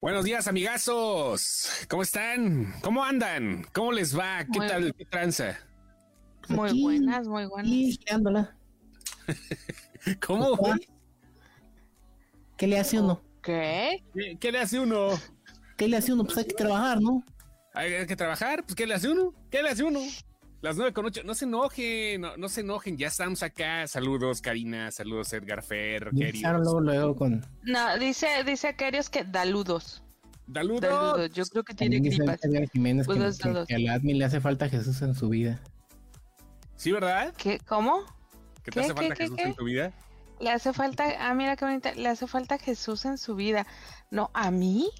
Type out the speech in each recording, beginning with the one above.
Buenos días, amigazos. ¿Cómo están? ¿Cómo andan? ¿Cómo les va? ¿Qué Muy tal? ¿Qué tranza? Muy Aquí, buenas, muy buenas. Y. ¿Cómo? ¿Qué le hace uno? ¿Qué? ¿Qué, qué le hace uno? ¿Qué le hace uno? Pues hay que trabajar, ¿no? ¿Hay, hay que trabajar? Pues ¿qué le hace uno? ¿Qué le hace uno? Las nueve con ocho. No se enojen, no, no se enojen. Ya estamos acá. Saludos, Karina. Saludos, Edgar Fer. Luego, luego con. No, dice, dice Aquarius que daludos. Saludos. Daludos. Yo creo que tiene gripas. Edgar Jiménez que, Unos que- dedos. que al admin le hace falta Jesús en su vida. ¿Sí, verdad? ¿Qué? ¿Cómo? ¿Que te ¿Qué, hace qué, falta qué, Jesús qué? en tu vida? Le hace falta, ah, mira qué bonita, le hace falta Jesús en su vida. No, ¿a mí?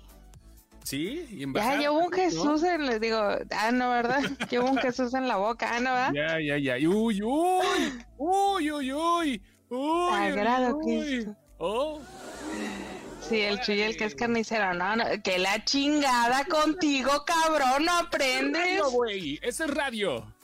Sí, y en Ya llevo un ¿no? Jesús en, le digo, ah, no, ¿verdad? Llevo un Jesús en la boca, ah, no, ¿verdad? Ya, ya, ya. Uy, uy. Uy, uy, uy. Uy, Sagrado uy, Cristo. Oh. Sí, el Chuy, el que es carnicero, no, no, que la chingada contigo, cabrón, no aprendes. Radio, güey. Eso es radio.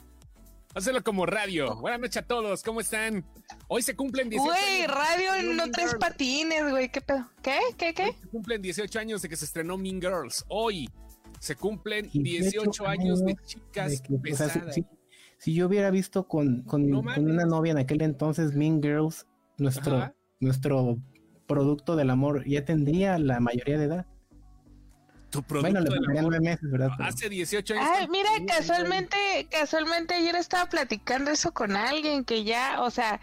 Hazlo como radio. Buenas noches a todos. ¿Cómo están? Hoy se cumplen 18 Güey, años. radio no Mean tres Girls. patines, güey, qué pedo. ¿Qué? ¿Qué? Hoy ¿Qué? se cumplen 18 años de que se estrenó Mean Girls. Hoy se cumplen 18 18 años de chicas De que, o sea, si, pesadas. si- si yo hubiera visto con, con, No con una novia en aquel entonces, Mean Girls, nuestro, Ajá. nuestro producto del amor, ya tendría la mayoría de edad. Tu producto Bueno, le nueve meses, ¿verdad? Pero- Hace 18 años. Ay, mira, casualmente, casualmente ayer estaba platicando eso con alguien que ya, o sea,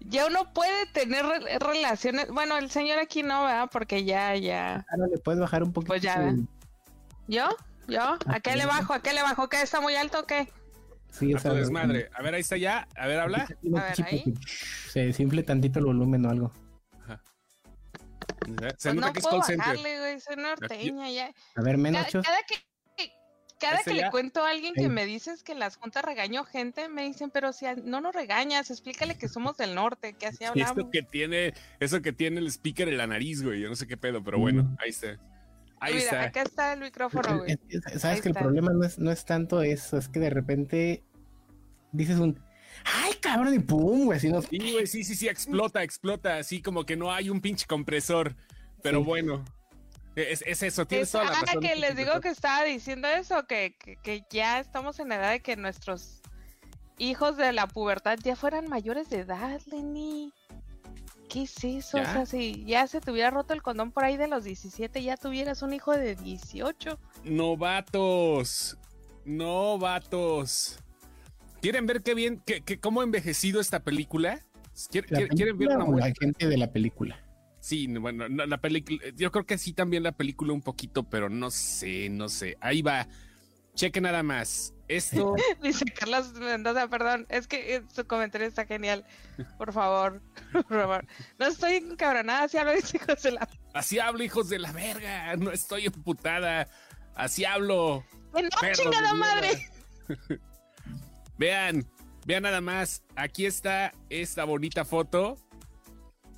ya uno puede tener re- relaciones. Bueno, el señor aquí no, ¿verdad? Porque ya, ya. Ahora le puedes bajar un poquito. Pues ya, su- ¿Yo? ¿Yo? ¿A qué le bajo? ¿A qué le bajo? ¿Qué está muy alto o qué? sí, o A sea, desmadre. A ver, ahí está ya. A ver, habla. A ver, ahí. se desinfle tantito el volumen o algo. Se Pues nota no que es puedo call center. bajarle, güey, soy norteña ya. A ver, Cada, Menochos. cada que cada Ese que ya. le cuento a alguien que me dices que las juntas regañó gente, me dicen, pero si no nos regañas, explícale que somos del norte, que así hablamos. Esto que tiene, eso que tiene el speaker en la nariz, güey. Yo no sé qué pedo, pero bueno, Mm. ahí está. Ahí Mira, está. acá está el micrófono, güey. Es- Ahí Sabes que el está. problema no es, no es tanto eso, es que de repente dices un ¡ay, cabrón! y pum, güey, así no. Sí, güey, sí, sí, sí, explota, explota, así como que no hay un pinche compresor. Pero Sí. bueno, es, es eso, tienes Es- toda la ah, razón. que les digo que estaba diciendo eso, que, que, que ya estamos en la edad de que nuestros hijos de la pubertad ya fueran mayores de edad, Lenny. ¿Qué es eso? ¿Ya? O sea, si ya se te hubiera roto el condón por ahí de los 17, ya tuvieras un hijo de 18. Novatos, novatos. ¿Quieren ver qué bien, qué, qué- cómo ha envejecido esta película? ¿Quieren, ¿La quieren- quieren ver una o la muestra? gente de la película? Sí, bueno, no, la película, yo creo que sí también la película un poquito, pero no sé, no sé. Ahí va. Cheque nada más. Esto, Dice Carlos Mendoza, perdón, es que eh, su comentario está genial. Por favor, por favor. No estoy encabronada, si hablo hijos de la... así hablo, hijos de la verga. No estoy emputada. Así hablo. ¡Que no, chingada mierda. madre! Vean, vean nada más. Aquí está esta bonita foto.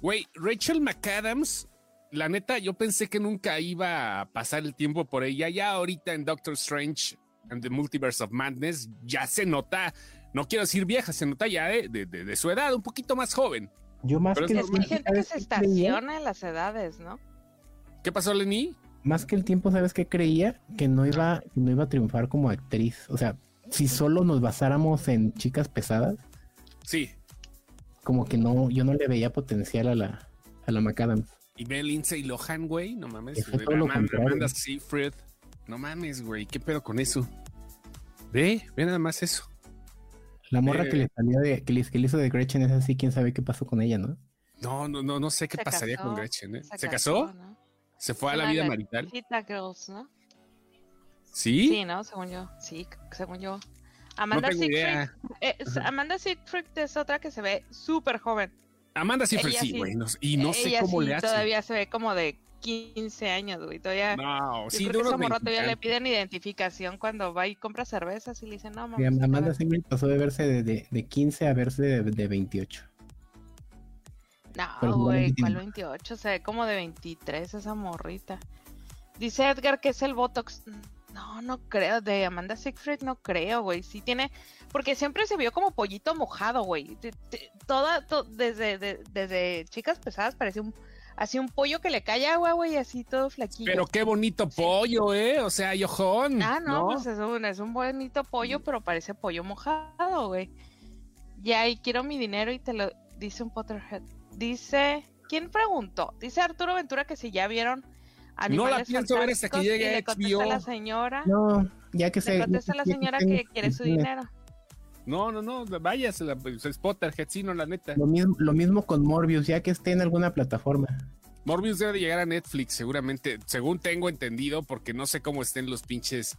Güey, Rachel McAdams, la neta, yo pensé que nunca iba a pasar el tiempo por ella. Ya ahorita en Doctor Strange and the Multiverse of Madness ya se nota, no quiero decir vieja, se nota ya de, de- de- de su edad, un poquito más joven. Yo más Pero que, es Es que hay tiempo, gente que ¿sabes se estaciona en las edades, ¿no? ¿Qué pasó, Lenny? Más que el tiempo, ¿sabes qué creía? Que no iba, que no iba a triunfar como actriz. O sea, si solo nos basáramos en chicas pesadas, Sí. como que no, yo no le veía potencial a la, a la McAdams. Y ve Lindsay Lohan, güey, no mames. Güey, todo lo Amanda- Seyfried. No mames, güey, ¿qué pedo con eso? Ve, ve nada más eso. La morra Eh. que le salió de, que le, que le hizo de Gretchen es así, quién sabe qué pasó con ella, ¿no? No, no, no, no sé qué Se pasaría casó, con Gretchen, ¿eh? ¿Se, Se casó? ¿no? ¿Se fue a la vida marital? Girls, ¿no? ¿Sí? Sí, ¿no? Según yo. Sí, según yo. Amanda no idea. eh, es- Amanda Seyfried es otra que se ve súper joven. Amanda Seyfried Ella sí, sí. güey. no y no sé cómo sí le hace. todavía se ve como de 15 años, güey. Todavía. No, yo sí, creo de que morra todavía le piden identificación cuando va y compra cervezas y le dicen, no, mames. Amanda nada". Seyfried pasó de verse de, de, de 15 a verse de, de 28. Pero No, güey. ¿cuál 28? Se ve como de 23 esa morrita. Dice Edgar que es el Botox. No, no creo. De Amanda Siegfried no creo, güey. Sí tiene. Porque siempre se vio como pollito mojado, güey. Toda, to- desde, de- desde chicas pesadas parecía un. así un pollo que le cae agua, güey, así todo flaquillo. Pero qué bonito pollo, ¿eh? O sea, yojón. Ah, no, pues es un, es un bonito pollo, pero parece pollo mojado, güey. Ya, y quiero mi dinero y te lo dice un Potterhead. Dice, ¿quién preguntó? Dice Arturo Ventura que si ya vieron no la pienso ver hasta que llegue a la señora. No, ya que le se. contesta a la señora que quiere su dinero. No, no, no, váyase, pues, es Potterhead, sí, no, la neta. Lo mismo, lo mismo con Morbius, ya que esté en alguna plataforma. Morbius debe llegar a Netflix, seguramente, según tengo entendido, porque no sé cómo estén los pinches,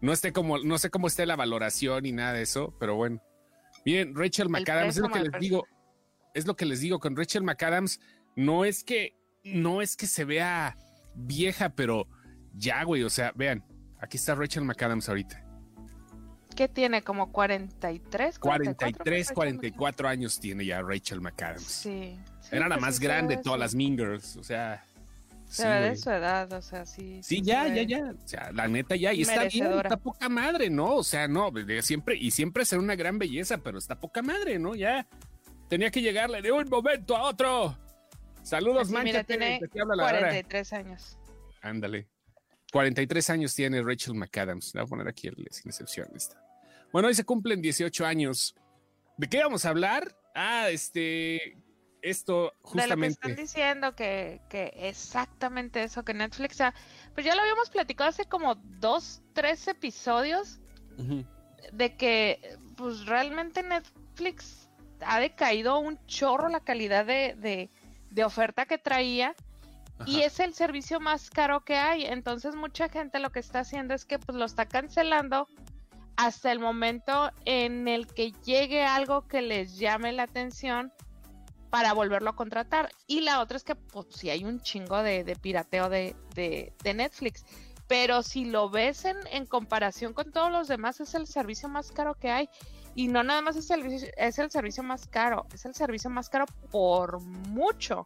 no esté como, no sé cómo esté la valoración y nada de eso, pero bueno. Bien, Rachel McAdams, es lo que les digo, es lo que les digo con Rachel McAdams, no es que, no es que se vea vieja, pero ya, güey, o sea, vean, aquí está Rachel McAdams ahorita. ¿Qué tiene? ¿Como 43? 43, 44 años tiene ya Rachel McAdams. Sí. Era la pues más grande de todas las Mingers, o sea. Se ve de su edad, o sea, sí. Sí, ya, ya, ya. O sea, la neta ya. Y está bien, está poca madre, ¿no? O sea, no, siempre, y siempre será una gran belleza, pero está poca madre, ¿no? Ya. Tenía que llegarle de un momento a otro. Saludos, Así, Mira, tiene 43 años. Ándale. 43 años tiene Rachel McAdams. Le voy a poner aquí el, sin excepción. Esta. Bueno, hoy se cumplen 18 años. ¿De qué vamos a hablar? Ah, este, esto justamente. De lo que están diciendo que, que exactamente eso, que Netflix, pues ya lo habíamos platicado hace como dos, tres episodios, de que pues realmente Netflix ha decaído un chorro la calidad de, de, de oferta que traía. Y es el servicio más caro que hay. Entonces mucha gente lo que está haciendo es que pues lo está cancelando hasta el momento en el que llegue algo que les llame la atención para volverlo a contratar. Y la otra es que, pues, si hay un chingo de, pirateo de, Netflix. Pero si lo ves en, en, comparación con todos los demás, es el servicio más caro que hay. Y no nada más es el, es el servicio más caro, es el servicio más caro por mucho.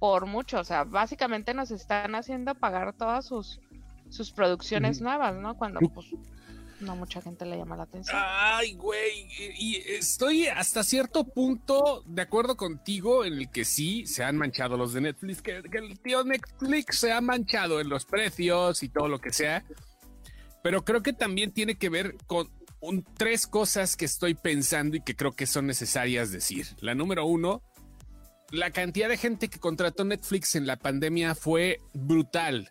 Por mucho. O sea, básicamente nos están haciendo pagar todas sus, sus producciones nuevas, ¿no? Cuando pues, no mucha gente le llama la atención. Ay, güey, y, estoy hasta cierto punto de acuerdo contigo en el que sí se han manchado los de Netflix, que, el tío Netflix se ha manchado en los precios y todo lo que sea, pero creo que también tiene que ver con tres cosas que estoy pensando y que creo que son necesarias decir. La número uno, la cantidad de gente que contrató Netflix en la pandemia fue brutal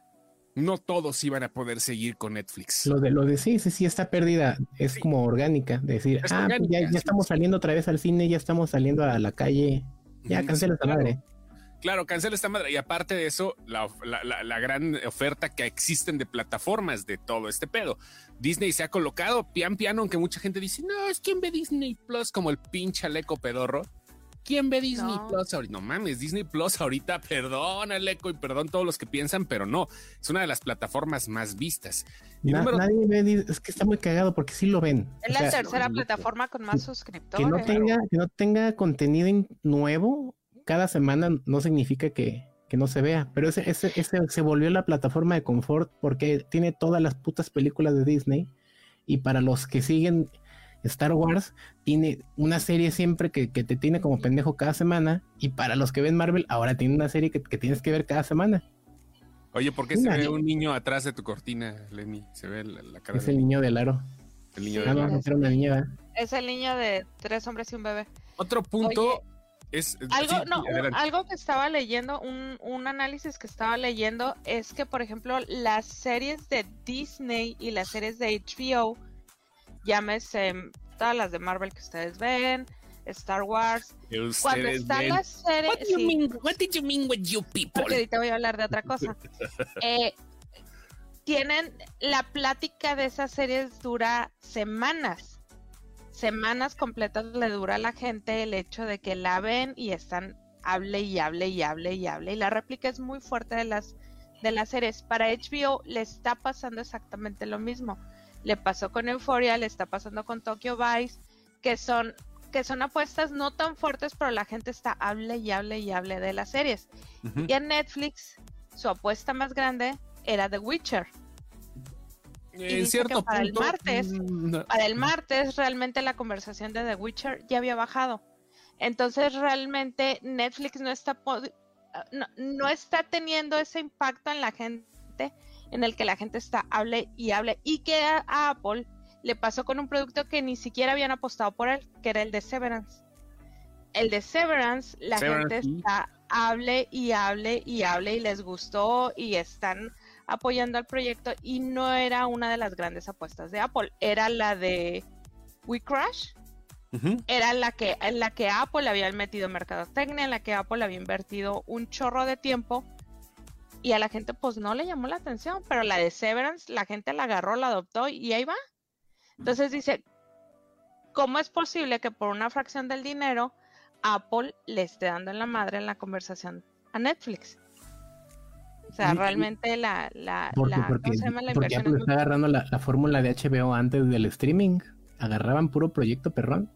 no todos iban a poder seguir con Netflix. Lo de lo de sí, sí, sí está perdida, es como orgánica, decir, ah, pues ya, estamos saliendo otra vez al cine, ya estamos saliendo a la calle, ya cancela esta madre. Claro, cancela esta madre. Y aparte de eso, la, la, gran oferta que existen de plataformas de todo este pedo. Disney se ha colocado pian piano, aunque mucha gente dice, no, es quien ve Disney Plus como el pinche aleco pedorro. ¿Quién ve Disney Plus ahorita? No mames, Disney Plus ahorita, perdón Aleco y perdón todos los que piensan, pero no, es una de las plataformas más vistas. Nadie ve, es que está muy cagado porque sí lo ven. Es la tercera plataforma con más suscriptores. Que no tenga, que no tenga contenido nuevo cada semana no significa que, no se vea, pero ese, ese, ese se volvió la plataforma de confort porque tiene todas las putas películas de Disney y para los que siguen Star Wars tiene una serie siempre que, te tiene como pendejo cada semana. Y para los que ven Marvel, ahora tiene una serie que, tienes que ver cada semana. Oye, ¿por qué se ve un niño atrás de tu cortina, Lenny? Se ve la, cara. Es el niño del aro. El niño ah, una niña, Es el niño de tres hombres y un bebé. Otro punto es. Algo, no, algo que estaba leyendo, un, un análisis que estaba leyendo es que, por ejemplo, las series de Disney y las series de HBO llámese todas las de Marvel que ustedes ven, Star Wars. Cuando está la serie. What, do you mean, what did you mean with you people? Porque ahorita voy a hablar de otra cosa. eh, tienen la plática de esas series dura semanas. Semanas completas le dura a la gente el hecho de que la ven y están hable y hable y hable y hable. Y la réplica es muy fuerte de las, de las series. Para HBO le está pasando exactamente lo mismo le pasó con Euphoria, le está pasando con Tokyo Vice, que son que son apuestas no tan fuertes, pero la gente está hable y hable y hable de las series. Y en Netflix, su apuesta más grande era The Witcher. En cierto para el martes, mm, para el martes realmente la conversación de The Witcher ya había bajado. Entonces realmente Netflix no está no, no está teniendo ese impacto en la gente, en el que la gente está hable y hable, y que a, Apple le pasó con un producto que ni siquiera habían apostado por él, que era el de Severance. El de Severance, la gente está hable y hable y hable y les gustó y están apoyando al proyecto y no era una de las grandes apuestas de Apple, era la de We Crash, era la que, en la que Apple había metido mercadotecnia, en la que Apple había invertido un chorro de tiempo y a la gente pues no le llamó la atención, pero la de Severance la gente la agarró, la adoptó y ahí va. Entonces dice, ¿cómo es posible que por una fracción del dinero Apple le esté dando en la madre en la conversación a Netflix? O sea, realmente la, la, porque, la, porque, porque Apple está agarrando la, la fórmula de HBO antes del streaming. Agarraban puro proyecto perrón.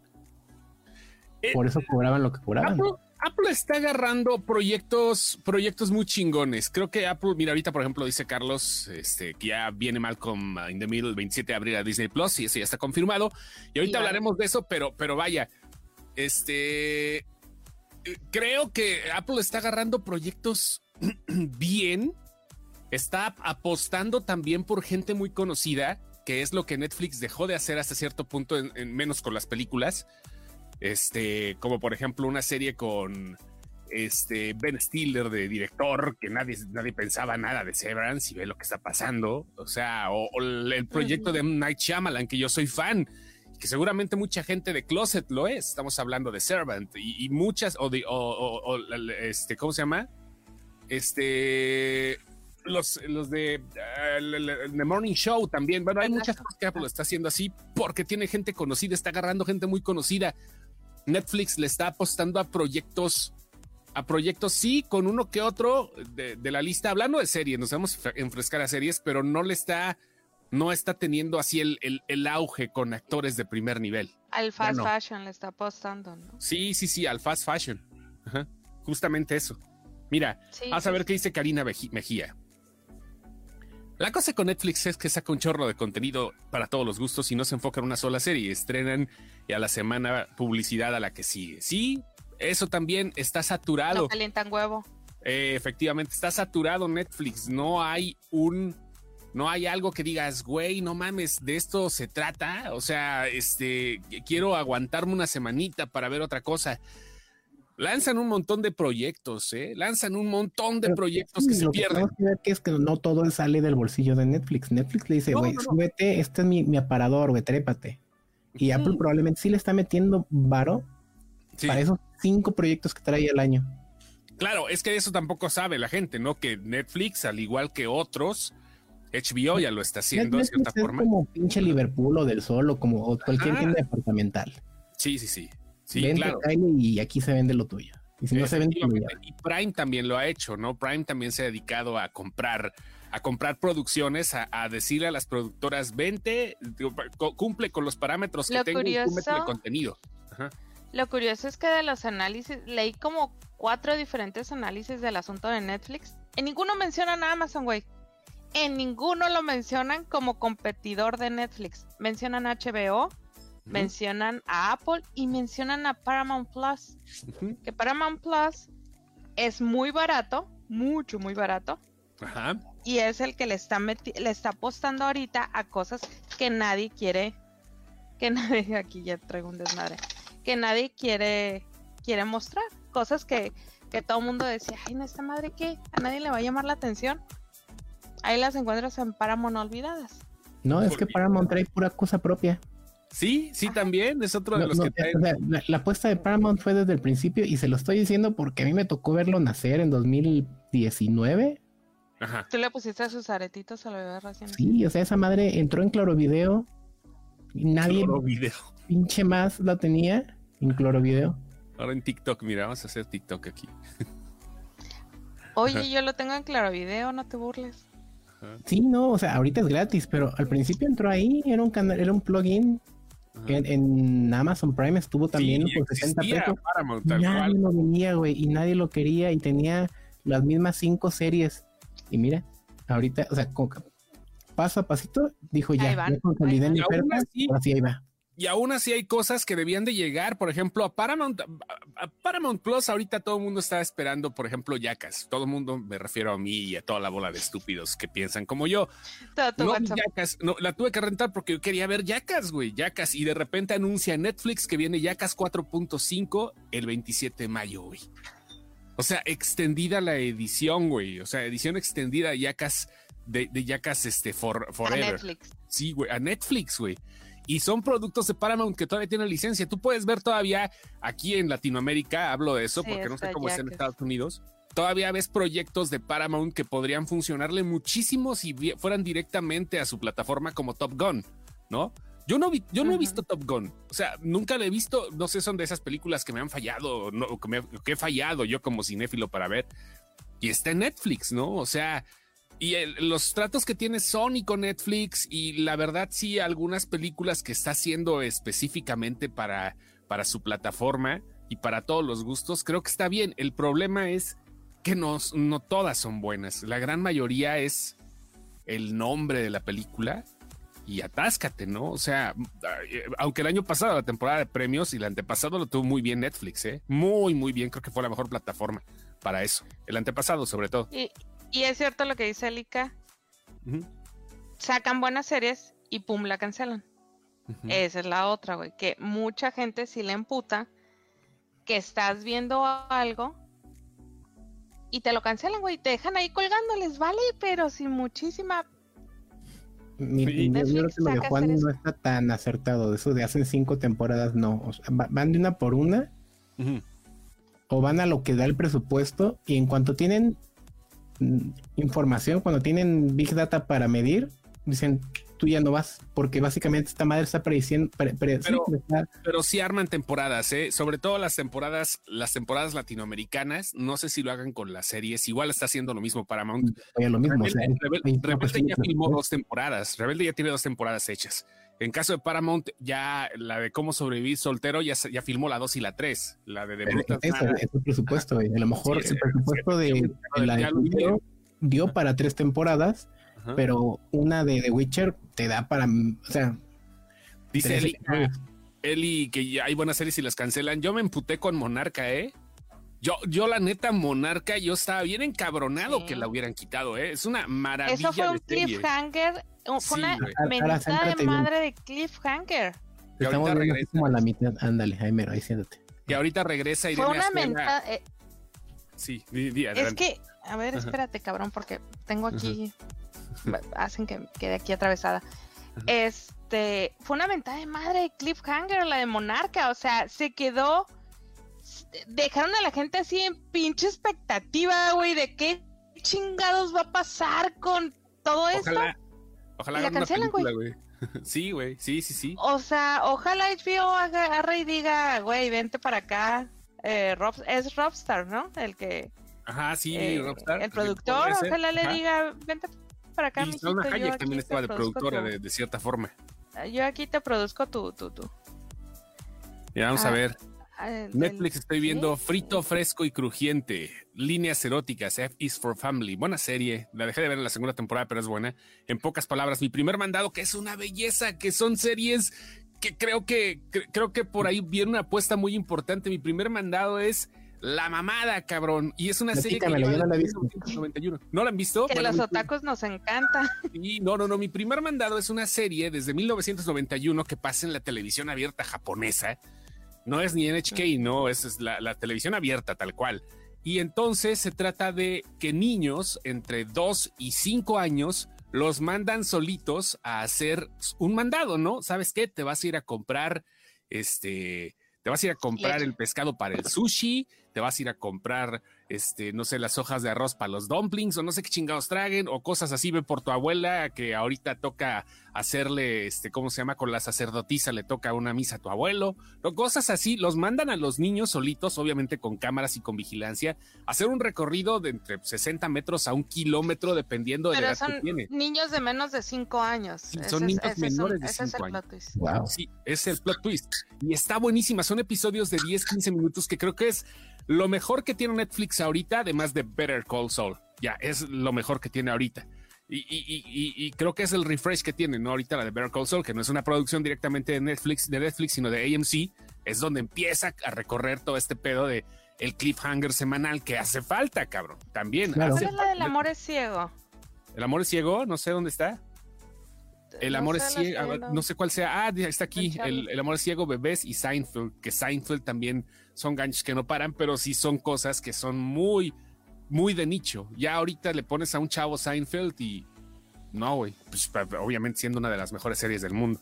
Eh, Por eso cobraban lo que cobraban. Apple, está agarrando proyectos, proyectos muy chingones. Creo que Apple, mira, ahorita, por ejemplo, dice Carlos, este, que ya viene Malcolm in the Middle el 27 de abril a Disney Plus, y eso ya está confirmado. Y ahorita hablaremos de eso, pero, pero vaya, este creo que Apple está agarrando proyectos bien. Está apostando también por gente muy conocida, que es lo que Netflix dejó de hacer hasta cierto punto, en, menos con las películas. Este, como por ejemplo una serie con este Ben Stiller de director, que nadie, nadie pensaba nada de Severance y ve lo que está pasando. O sea, o, el proyecto de Night Shyamalan, que yo soy fan, que seguramente mucha gente de Closet lo es. Estamos hablando de Servant y, muchas, o de, o, este, ¿cómo se llama? Este, los, los de The Morning Show también. Bueno, hay muchas cosas que Apple está haciendo así porque tiene gente conocida, está agarrando gente muy conocida. Netflix le está apostando a proyectos, a proyectos, sí, con uno que otro de, la lista. Hablando de series, nos vamos a enfrescar a series, pero no le está, no está teniendo así el, el, auge con actores de primer nivel. Al fast fashion le está apostando, ¿no? Sí, sí, sí, al fast fashion. Justamente eso. Mira, vamos a ver qué dice Karina Mejía. La cosa con Netflix es que saca un chorro de contenido para todos los gustos y no se enfoca en una sola serie. Estrenan y a la semana publicidad a la que sigue. Sí, eso también está saturado. No calientan huevo. Eh, efectivamente, está saturado Netflix. No hay un. No hay algo que digas, güey, no mames, de esto se trata. O sea, este, quiero aguantarme una semanita para ver otra cosa lanzan un montón de proyectos, ¿eh? Lanzan un montón de proyectos que se pierden. Que, ver que es que no todo sale del bolsillo de Netflix. Netflix le dice, güey, súbete, este es mi, aparador, güey, trépate. Y Apple probablemente sí le está metiendo varo para esos cinco proyectos que trae al año. Claro, es que eso tampoco sabe la gente, ¿no? Que Netflix, al igual que otros, HBO ya lo está haciendo de cierta forma. Como pinche Liverpool o del Sol o como cualquier tienda departamental. Sí, sí, sí. Sí, vende claro. y aquí se vende lo tuyo. Y si no se vende, y Prime también lo ha hecho, ¿no? Prime también se ha dedicado a comprar a comprar producciones, a, decirle a las productoras, vente, cumple con los parámetros que tengo y cumple el contenido. Lo curioso es que de los análisis, leí como cuatro diferentes análisis del asunto de Netflix. En ninguno mencionan a Amazon, güey. En ninguno lo mencionan como competidor de Netflix. Mencionan HBO, mencionan a Apple y mencionan a Paramount Plus. Que Paramount Plus es muy barato, mucho, muy barato. Ajá. Y es el que le está, le está apostando ahorita a cosas que nadie quiere. Que nadie, aquí ya traigo un desmadre. Que nadie quiere, quiere mostrar. Cosas que, que todo el mundo decía, ay, no, esta madre que a nadie le va a llamar la atención. Ahí las encuentras en Paramount olvidadas. No, es que Paramount trae pura cosa propia. Sí, sí, también es otro de los que la, apuesta de Paramount fue desde el principio y se lo estoy diciendo porque a mí me tocó verlo nacer en 2019. Ajá. Tú le pusiste sus aretitos a lo bebé recién. Sí, o sea, esa madre entró en Cloro Video y nadie Video. pinche más lo tenía en Cloro Video. Ahora en TikTok, mira, vamos a hacer TikTok aquí. Oye, yo lo tengo en Claro Video, no te burles. Sí, no, o sea, ahorita es gratis, pero al principio entró ahí, era un canal, era un plugin en, Amazon Prime estuvo también por 60 pesos. nadie lo venía, güey, y nadie lo quería y tenía las mismas cinco series. Y mira, ahorita, o sea, paso a pasito, dijo ya, ya consolidé mi oferta, así ahí va. Y aún así hay cosas que debían de llegar, por ejemplo, a Paramount, a Paramount Plus, ahorita todo el mundo está esperando, por ejemplo, Yacas. Todo el mundo, me refiero a mí y a toda la bola de estúpidos que piensan como yo. No, Yacas, no, la tuve que rentar porque yo quería ver Yacas, güey, Yacas. Y de repente anuncia Netflix que viene Yacas 4.5 el 27 de mayo, güey. O sea, extendida la edición, güey. O sea, edición extendida Yacas de, de Yacas este, for, Forever. A Netflix. Sí, güey, a Netflix, güey y son productos de Paramount que todavía tienen licencia. Tú puedes ver todavía aquí en Latinoamérica, hablo de eso porque no sé cómo es en Estados Unidos. Todavía ves proyectos de Paramount que podrían funcionarle muchísimo si fueran directamente a su plataforma como Top Gun, ¿no? Yo no, vi, yo no he visto Top Gun, o sea, nunca le he visto, no sé, son de esas películas que me han fallado, no, que, que he fallado yo como cinéfilo para ver. Y está en Netflix, ¿no? O sea, y los tratos que tiene Sony con Netflix y la verdad sí algunas películas que está haciendo específicamente para, para su plataforma y para todos los gustos, creo que está bien. El problema es que no, no todas son buenas. La gran mayoría es el nombre de la película y atáscate, ¿no? O sea, aunque el año pasado la temporada de premios y el antepasado lo tuvo muy bien Netflix, ¿eh? Muy, muy bien. Creo que fue la mejor plataforma para eso. El antepasado, sobre todo. Es cierto lo que dice Elika. Sacan buenas series y pum, la cancelan. Esa es la otra, güey. Que mucha gente sí le emputa que estás viendo algo y te lo cancelan, güey. Te dejan ahí colgándoles, vale, pero sin muchísima. Mi, yo creo que lo de Juan no está tan acertado. Eso de hacen cinco temporadas, no. van de una por una. O van a lo que da el presupuesto. Y en cuanto tienen información, cuando tienen Big Data para medir, dicen, tú ya no vas, porque básicamente esta madre está prediciendo. pero, sí, arman temporadas, ¿eh? sobre todo las temporadas, las temporadas latinoamericanas. No sé si lo hagan con las series. Igual está haciendo lo mismo Paramount. Lo mismo, Rebelde, ya filmó dos temporadas. Rebelde ya tiene dos temporadas hechas. En caso de Paramount, ya la de cómo sobrevivir soltero ya, ya filmó la 2 y la 3. La de, de Eso, es el presupuesto, A lo mejor el presupuesto de, la de dio para tres temporadas, pero una de The Witcher te da para. O sea. Dice Eli, Eli que hay buenas series y las cancelan. Yo me emputé con Monarca, ¿eh? Yo, yo la neta, Monarca, yo estaba bien encabronado que la hubieran quitado, ¿eh? Es una maravilla. Eso fue un cliffhanger fue una mentada de madre de cliffhanger. Que Estamos regresa. como a la mitad. Ándale, ahí mero, ahí siéntate. Que ahorita regresa y Fue una mentada. Eh, sí, di, di, Es que, a ver, espérate, cabrón, porque tengo aquí. Hacen que quede aquí atravesada. Este. Fue una mentada de madre de cliffhanger, la de Monarca. O sea, se quedó. Dejaron a la gente así en pinche expectativa, güey, de qué chingados va a pasar con todo esto. Ojalá una película, güey. sí, güey, sí, sí, sí. O sea, ojalá HBO agarre y diga, güey, vente para acá. Eh, Rob, es Robstar, ¿no? El que... Ajá, sí, eh, Robstar. El productor, ojalá le diga, vente para acá, y mijito, Hayek también estaba de productora, de, cierta forma. Yo aquí te produzco tu, tu, tu. Ya, vamos a ah, ver. Ah, Netflix estoy viendo frito, fresco y crujiente. Líneas eróticas. F is for Family. Buena serie. La dejé de ver en la segunda temporada, pero es buena. En pocas palabras, mi primer mandado, que es una belleza, que son series que creo que creo que por ahí viene una apuesta muy importante. Mi primer mandado es La Mamada, cabrón. Y es una serie que no la, he visto. ¿No la han visto? Que los otacos nos encanta. Sí, no, no, no. Mi primer mandado es una serie desde 1991 que pasa en la televisión abierta japonesa no es ni NHK, no, es, la, televisión abierta tal cual. Y entonces se trata de que niños entre 2 y 5 años los mandan solitos a hacer un mandado, ¿no? ¿Sabes qué? Te vas a ir a comprar, este, te vas a ir a comprar el pescado para el sushi, te vas a ir a comprar este, no sé, las hojas de arroz para los dumplings o no sé qué chingados traguen o cosas así, ve por tu abuela que ahorita toca hacerle, este, ¿cómo se llama? Con la sacerdotisa le toca una misa a tu abuelo, o cosas así, los mandan a los niños solitos, obviamente con cámaras y con vigilancia, hacer un recorrido de entre 60 metros a un kilómetro dependiendo de la edad que tiene. niños de menos de 5 años. son niños menores de 5 años. Wow. Sí, es el plot twist. Y está buenísima, son episodios de 10, 15 minutos que creo que es lo mejor que tiene Netflix ahorita, además de Better Call Saul, ya es lo mejor que tiene ahorita. Y, creo que es el refresh que tiene, ¿no? Ahorita la de Better Call Saul, que no es una producción directamente de Netflix, de Netflix, sino de AMC, es donde empieza a recorrer todo este pedo de el cliffhanger semanal que hace falta, cabrón. También. ¿Cuál es la del amor es ciego? El amor es ciego, no sé dónde está. El amor es ciego, no sé cuál sea. Ah, está aquí. El, amor es ciego, bebés y Seinfeld, que Seinfeld también son ganchos que no paran, pero sí son cosas que son muy, muy de nicho. Ya ahorita le pones a un chavo Seinfeld y no, güey. Pues, obviamente siendo una de las mejores series del mundo.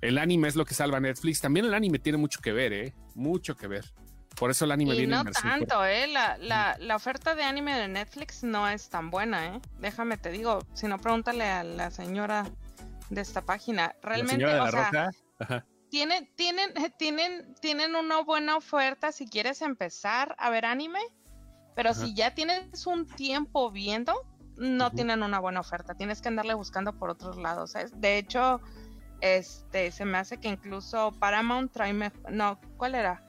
El anime es lo que salva Netflix. También el anime tiene mucho que ver, ¿eh? Mucho que ver. Por eso el anime y viene no tanto, ¿eh? La, la, la, oferta de anime de Netflix no es tan buena, ¿eh? Déjame te digo, si no, pregúntale a la señora de esta página. Realmente, o sea, Tienen, tienen, tienen, tienen una buena oferta si quieres empezar a ver anime, pero si ya tienes un tiempo viendo, no tienen una buena oferta. Tienes que andarle buscando por otros lados. De hecho, este, se me hace que incluso Paramount trae, no, ¿cuál era?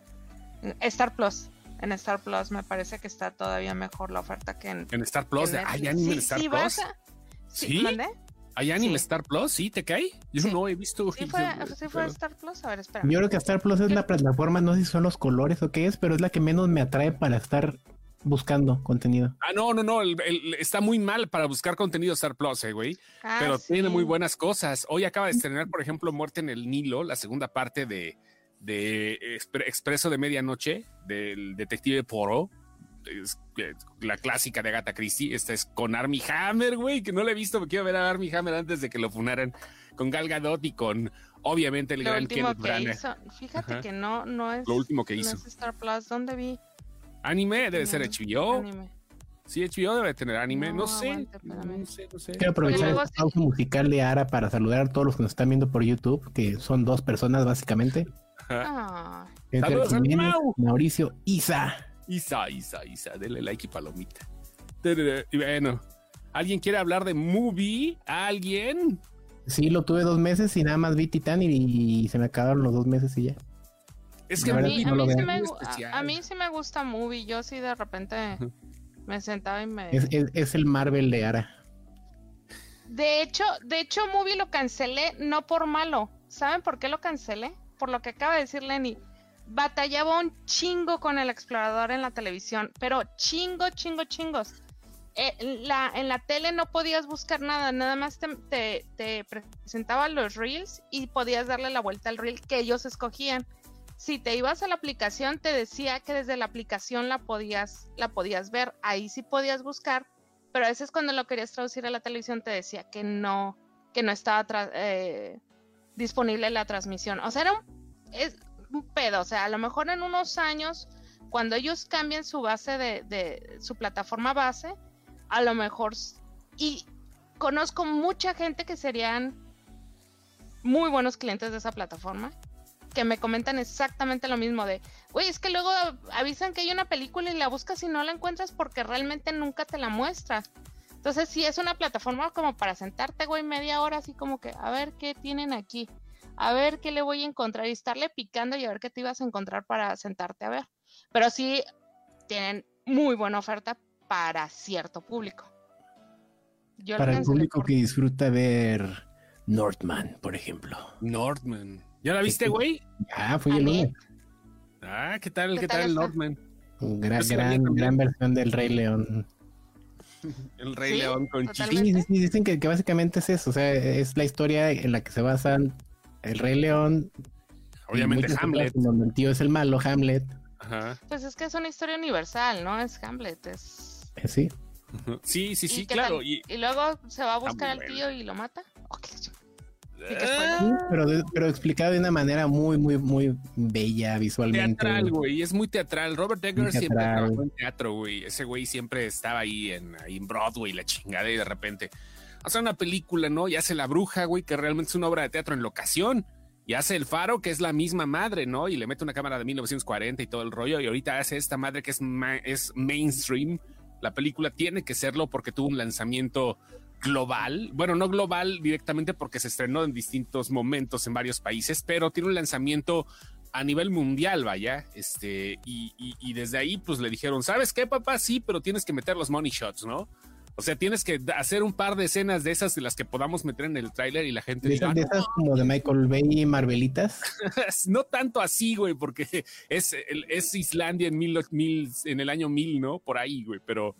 Star Plus. En Star Plus me parece que está todavía mejor la oferta que en. En Star Plus, ¿hay anime en Star Plus? sí. ¿Hay anime Star Plus? ¿Sí? ¿Te cae? Yo no he visto. Sí fue, sí fue Star Plus. A ver, espera. Yo creo que Star Plus es la plataforma, no sé si son los colores o qué es, pero es la que menos me atrae para estar buscando contenido. Ah, no, no, no. está muy mal para buscar contenido Star Plus, eh, güey. Ah, pero tiene muy buenas cosas. Hoy acaba de estrenar, por ejemplo, Muerte en el Nilo, la segunda parte de de Expreso de Medianoche, del detective Poro, la clásica de Agatha Christie. Esta es con Army Hammer, güey, que no le he visto, me quiero ver a Army Hammer antes de que lo funaran con Gal Gadot y con, obviamente, el gran Kenneth Branagh. Fíjate que no, no es. Lo último que hizo. Star Plus, ¿dónde vi? Anime, debe ser HBO. Anime. Sí, HBO debe tener anime, no, sé, no, sé. no sé. Quiero aprovechar el pausa musical de Ara para saludar a todos los que nos están viendo por YouTube, que son dos personas básicamente. Ah. Mauricio Isa. Isa, Isa, Isa. Dele like y palomita. Y bueno, ¿alguien quiere hablar de movie? ¿Alguien? Sí, lo tuve dos meses y nada más vi Titan y, se me acabaron los dos meses y ya. Es que a mí, a, mí sí me, a, mí sí me gusta movie. Yo sí de repente me sentaba y me. Es, es, el Marvel de Ara. De hecho, de hecho, movie lo cancelé no por malo. ¿Saben por qué lo cancelé? por lo que acaba de decir Lenny, batallaba un chingo con el explorador en la televisión, pero chingo, chingo, chingos. Eh, la, en la tele no podías buscar nada, nada más te, presentaban los reels y podías darle la vuelta al reel que ellos escogían. Si te ibas a la aplicación, te decía que desde la aplicación la podías, la podías ver, ahí sí podías buscar, pero a veces cuando lo querías traducir a la televisión te decía que no, que no estaba eh, disponible la transmisión. O sea, era un, un pedo. O sea, a lo mejor en unos años, cuando ellos cambien su base de, de su plataforma base, a lo mejor. Y conozco mucha gente que serían muy buenos clientes de esa plataforma que me comentan exactamente lo mismo de, güey, es que luego avisan que hay una película y la buscas y no la encuentras porque realmente nunca te la muestra. Entonces, sí es una plataforma como para sentarte, güey, media hora, así como que, a ver qué tienen aquí, a ver qué le voy a encontrar y estarle picando y a ver qué te ibas a encontrar para sentarte a ver. Pero sí tienen muy buena oferta para cierto público. para el público que disfruta ver Northman, por ejemplo. Northman. ¿Ya la viste, güey? Ah, fui el. Ah, ¿qué tal, qué, tal, el Northman? Gran, gran, gran versión del Rey León. El Rey León con Sí, dicen que, básicamente es eso, o sea, es la historia en la que se basan el Rey León. Obviamente Hamlet. Donde el tío es el malo, Hamlet. Pues es que es una historia universal, ¿no? Es Hamlet, es... Eh, sí. Sí, sí, sí, claro. Y... luego se va a buscar al tío y lo mata. Ah. pero, pero explicado de una manera muy, muy, muy bella visualmente. Teatral, güey, es muy teatral. Robert Eggers siempre trabajó en teatro, güey. Ese güey siempre estaba ahí en, ahí en Broadway, la chingada, y de repente hace una película, ¿no? Y hace La Bruja, güey, que realmente es una obra de teatro en locación. Y hace El Faro, que es la misma madre, ¿no? Y le mete una cámara de 1940 y todo el rollo. Y ahorita hace esta madre que es, es mainstream. La película tiene que serlo porque tuvo un lanzamiento global, bueno, no global directamente porque se estrenó en distintos momentos en varios países, pero tiene un lanzamiento a nivel mundial, vaya, este, y, desde ahí pues le dijeron, ¿sabes qué, papá? Sí, pero tienes que meter los money shots, ¿no? O sea, tienes que hacer un par de escenas de esas de las que podamos meter en el tráiler y la gente de, de esas como de Michael Bay y Marvelitas. no tanto así, güey, porque es, es Islandia en, mil, mil, en el año mil, ¿no? Por ahí, güey, pero,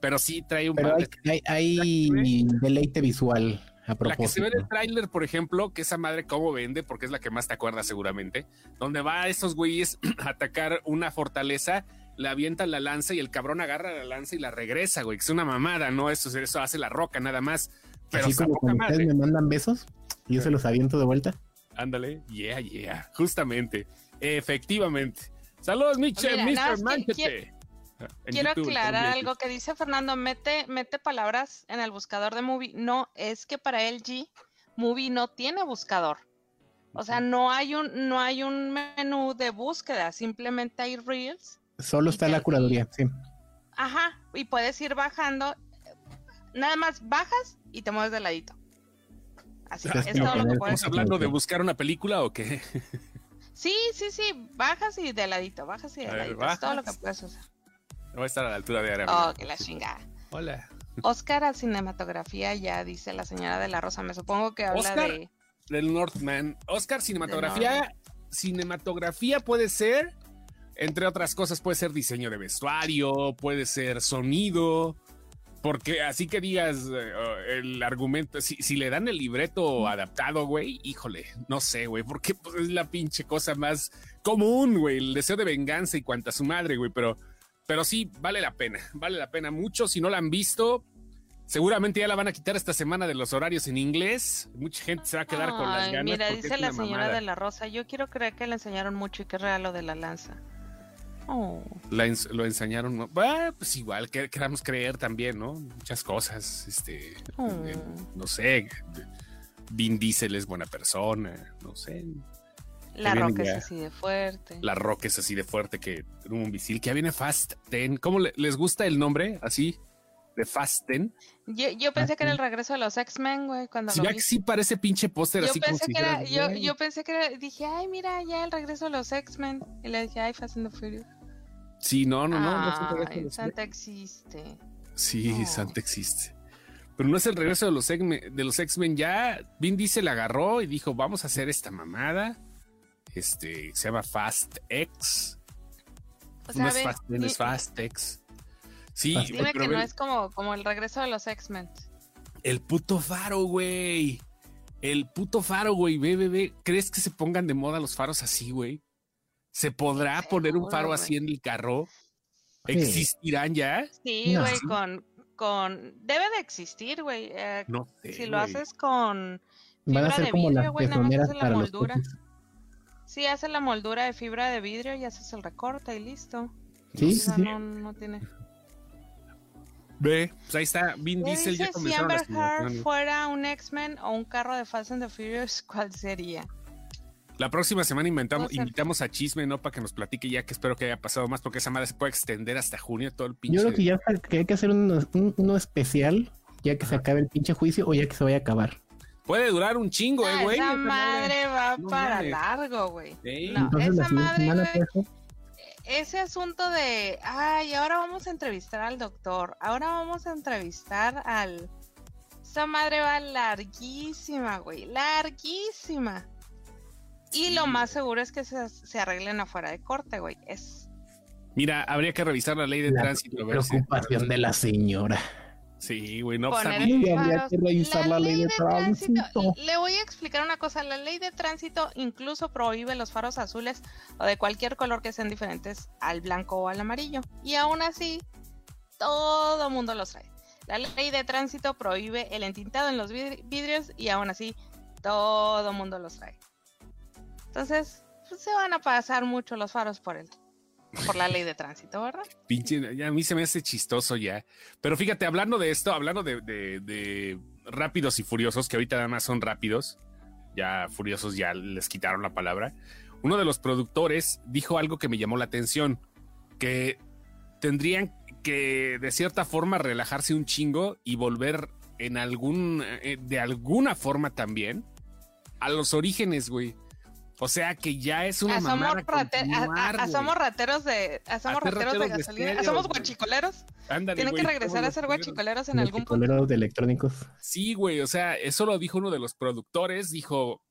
pero sí trae un pero par hay, hay, deleite visual. A propósito. La que se ve en el tráiler, por ejemplo, que esa madre cómo vende, porque es la que más te acuerdas seguramente, donde va a esos güeyes a atacar una fortaleza le avienta la lanza y el cabrón agarra la lanza y la regresa, güey. Que es una mamada, ¿no? Eso, eso hace la roca nada más. Pero Así como cuando ustedes me mandan besos y yo se los aviento de vuelta. Ándale, yeah, yeah, justamente, efectivamente. Saludos, Michel, Mr. Manchete. Quiero aclarar algo que dice Fernando, mete, mete palabras en el buscador de Movie. No, es que para LG, Movie no tiene buscador. O sea, no hay un, no hay un menú de búsqueda, simplemente hay Reels Solo está la curaduría, sí. Ajá, y puedes ir bajando. Nada más bajas y te mueves de ladito. Así es todo lo que puedes ¿Estamos hablando de buscar una película o qué? Sí, sí, sí. Bajas y de ladito, bajas y de ladito. Es todo lo que puedes hacer. Voy a estar a la altura de Arabia. Oh, que la chingada. Hola. Oscar a cinematografía, ya dice la señora de la Rosa. Me supongo que habla Oscar de. Del Northman. Oscar, cinematografía. Cinematografía puede ser entre otras cosas puede ser diseño de vestuario, puede ser sonido, porque así que digas eh, el argumento, si, le dan el libreto adaptado, güey, híjole, no sé, güey, porque pues, es la pinche cosa más común, güey, el deseo de venganza y cuanta su madre, güey, pero, pero sí, vale la pena, vale la pena mucho. Si no la han visto, seguramente ya la van a quitar esta semana de los horarios en inglés. Mucha gente se va a quedar con las ganas. Mira, dice la señora de la Rosa, yo quiero creer que le enseñaron mucho y que es real lo de la lanza. Oh. lo enseñaron, pues igual, que queramos creer también, ¿no? Muchas cosas, este, oh. no sé, Vin Diesel es buena persona, no sé. La Roca es así de fuerte. La Roca es así de fuerte que un misil que ya viene Fast Ten. ¿Cómo les gusta el nombre así? De Fast Ten. Yo, pensé que era el regreso de los X-Men, güey, cuando lo vi. sí parece pinche póster así pensé como que era, yo, yo, pensé que era, dije, ay, mira, ya el regreso de los X-Men. Y le dije, ay, Fast and the Furious. Sí, no, no, no. no Santa existe. Sí, Santa existe. Pero no es el regreso de los de los X-Men. Ya Vin Diesel agarró y dijo, vamos a hacer esta mamada. Este, se llama Fast X. no es Fast es Fast X. Sí, dime que no es como, como el regreso de los X-Men. El puto faro, güey. El puto faro, güey. Ve, ve, ve. ¿Crees que se pongan de moda los faros así, güey? ¿Se podrá poner un faro así en el carro? ¿Existirán ya? Sí, güey, con, con... Debe de existir, güey. Eh, no sé, Si lo haces con fibra Van a ser de como vidrio, güey, nada más haces la moldura. Sí, haces la moldura de fibra de vidrio y haces el recorte y listo. Sí, sí, sí. No, no tiene... Ve, pues ahí está, Vin Diesel ya Si Amber Heard fuera un X-Men o un carro de Fast and the Furious, ¿cuál sería? La próxima semana inventamos, invitamos a Chisme, ¿no? Para que nos platique ya, que espero que haya pasado más, porque esa madre se puede extender hasta junio todo el pinche. Yo creo que ya hay que hacer uno, especial, ya que se acabe el pinche juicio o ya que se vaya a acabar. Puede durar un chingo, eh, güey. esa, madre va para largo, güey. No, esa madre, ese asunto de, ay, ahora vamos a entrevistar al doctor, ahora vamos a entrevistar al... Esa madre va larguísima, güey, larguísima. Y lo más seguro es que se, arreglen afuera de corte, güey. Es. Mira, habría que revisar la ley de tránsito. Preocupación de la señora. Sí, güey, no pues, habría que revisar la, ley, de, tránsito. Le voy a explicar una cosa. La ley de tránsito incluso prohíbe los faros azules o de cualquier color que sean diferentes al blanco o al amarillo. Y aún así, todo mundo los trae. La ley de tránsito prohíbe el entintado en los vidrios y aún así, todo mundo los trae. Entonces, pues, se van a pasar mucho los faros por el, por la ley de tránsito, ¿verdad? Pinche, ya a mí se me hace chistoso ya. Pero fíjate, hablando de esto, hablando de, rápidos y furiosos, que ahorita nada más son rápidos, ya furiosos ya les quitaron la palabra. Uno de los productores dijo algo que me llamó la atención, que tendrían que de cierta forma relajarse un chingo y volver en algún, eh, de alguna forma también, a los orígenes, güey O sea que ya es una Asomos, mamada rate- a- continuar, a- güey. somos rateros de, a- somos Hacer rateros de rateros de gasolina, estéreo, somos güey. guachicoleros. Ándale, Tienen que regresar a ser guachicoleros en algún punto. de electrónicos. Sí, güey, o sea, eso lo dijo uno de los productores, dijo,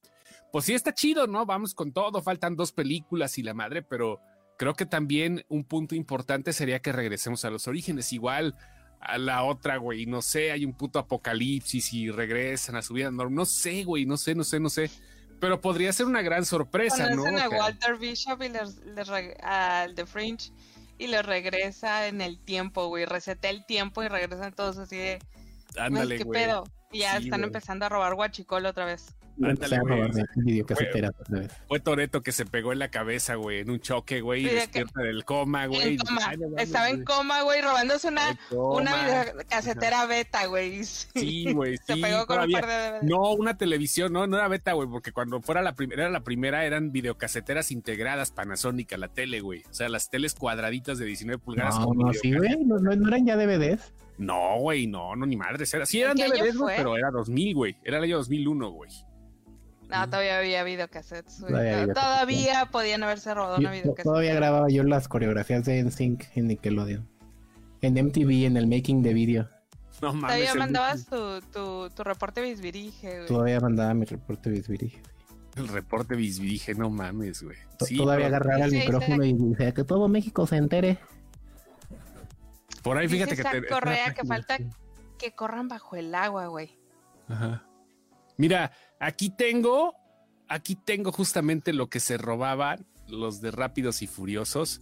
pues sí está chido, ¿no? Vamos con todo, faltan dos películas y la madre, pero creo que también un punto importante sería que regresemos a los orígenes, igual a la otra, güey, no sé, hay un puto apocalipsis y regresan a su vida normal, no sé, güey, no sé, no sé, no sé, pero podría ser una gran sorpresa, ¿no? A Walter Bishop y al The Fringe y les regresa en el tiempo, güey. Resetea el tiempo y regresan todos así de, güey, ándale, ¿qué güey. pedo? Ya Sí, están güey. empezando a robar guachicol otra vez. Ándale, güey. otra. Fue Toreto que se pegó en la cabeza, güey, en un choque, güey, y que- despierta del coma, güey. En coma. Ay, no mames, Estaba en coma, güey, robándose una, una videocasetera beta, güey. Sí, güey, Se pegó con un par de DVDs. No, una televisión, no, no era beta, güey, porque cuando fuera la primera, era la primera, eran videocaseteras integradas Panasonic a la tele, güey. O sea, las teles cuadraditas de 19 pulgadas. No, con no, sí, güey. No eran ya DVDs. No, güey, no, no, ni madres. Era, sí ¿En eran DVDs, güey, pero era 2000, güey. Era el año 2001, güey. No, todavía había videocassettes, güey. Todavía No, Todavía podían haberse robado Yo una videocasetera. todavía grababa yo las coreografías de NSYNC en Nickelodeon. En MTV, en el making de video. No mames. Todavía mandabas tu, tu, tu reporte bisbirige, güey. Todavía mandaba mi reporte bisbirige. El reporte bisbirige, no mames, güey. Sí, todavía pero agarraba el micrófono y decía que todo México se entere. Por ahí fíjate Dice que te... Correa que falta que corran bajo el agua, güey. Ajá. Mira, aquí tengo, aquí tengo justamente lo que se robaban los de Rápidos y Furiosos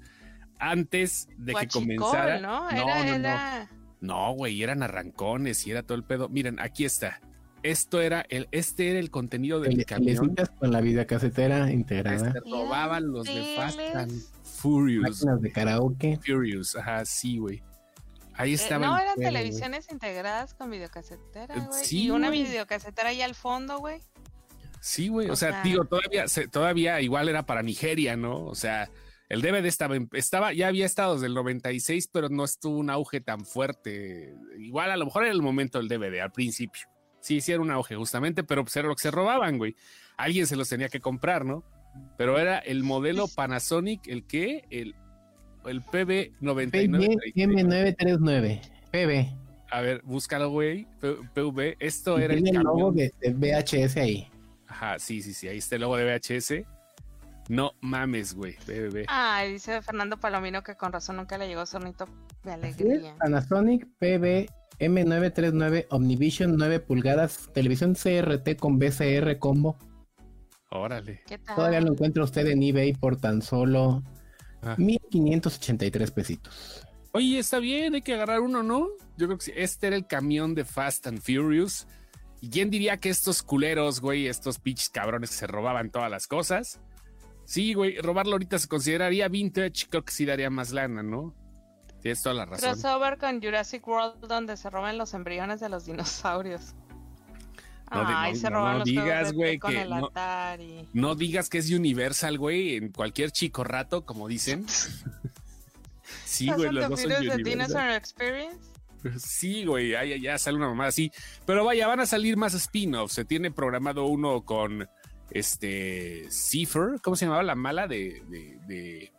antes de que comenzara. ¿no? no, Era, no, no. era... No, güey, eran arrancones y era todo el pedo. Miren, aquí está. Esto era el, este era el contenido del El- camión. Con la videocasetera integrada. Este, robaban los de Fast and Furious. Máquinas de karaoke. Furious, ajá, sí, güey. Ahí eh, no, eran televisiones integradas con videocasetera, Eh, güey. sí, y una güey. videocasetera ahí al fondo, güey. Sí, güey. O, O sea, sea- digo, todavía, todavía igual era para Nigeria, ¿no? O sea, el DVD estaba, estaba, ya había estado desde el 96, pero no estuvo un auge tan fuerte. Igual a lo mejor era el momento del DVD al principio. Sí, sí era un auge justamente, pero pues era lo que se robaban, güey. Alguien se los tenía que comprar, ¿no? Pero era el modelo Panasonic, el que, el, el PB99. M939. PB. A ver, búscalo, güey. PV. Esto era el el logo de, de VHS ahí. Ajá, sí, sí, sí. Ahí está el logo de VHS. No mames, güey. BBB. Ay, dice Fernando Palomino que con razón nunca le llegó sonito de alegría. Panasonic PB M939 Omnivision 9 pulgadas, televisión CRT con BCR combo. Órale. ¿Qué tal? Todavía lo encuentra usted en eBay por tan solo Ah. 1583 pesitos. Oye, está bien, hay que agarrar uno, ¿no? Yo creo que sí. Este era el camión de Fast and Furious. ¿Y quién diría que estos culeros, güey, estos pinches cabrones que se robaban todas las cosas? Sí, güey, robarlo ahorita se consideraría vintage, creo que sí daría más lana, ¿no? Tienes toda la razón. Crossover con Jurassic World donde se roban los embriones de los dinosaurios. No de- Ay, no- se no roban los digas, güey, que el no- Atari. No digas que es Universal, güey, en cualquier chico rato, como dicen. sí, güey, los dos son de Universal. Dinosaur Experience. Sí, güey, ya, ya, ya sale una mamada así. Pero vaya, van a salir más spin-offs. Se tiene programado uno con este Cipher, ¿cómo se llamaba la mala de, de, de,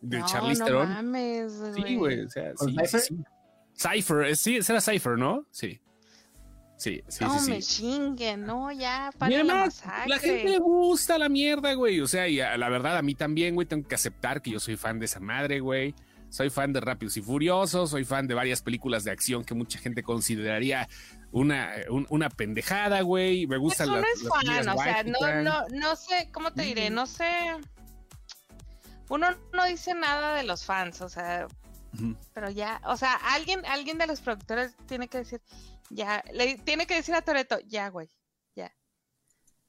de no, Charlize no Theron? mames, Sí, güey, o sea, ¿Con sí, Cypher? sí, sí. Cypher, eh, sí, ese era Cypher, ¿no? Sí. Sí, sí, no sí, me sí. chinguen, no, ya, para la además, masacre. la gente le gusta la mierda, güey. O sea, y a- la verdad, a mí también, güey, tengo que aceptar que yo soy fan de esa madre, güey. Soy fan de Rápidos y Furiosos, soy fan de varias películas de acción que mucha gente consideraría una, un- una pendejada, güey. Me gustan uno las, es fan, o sea, no, no, no sé, ¿cómo te diré? No sé. Uno no dice nada de los fans, o sea, Ujú. pero ya, o sea, alguien, alguien de los productores tiene que decir, ya, le tiene que decir a Toreto, ya, güey, ya.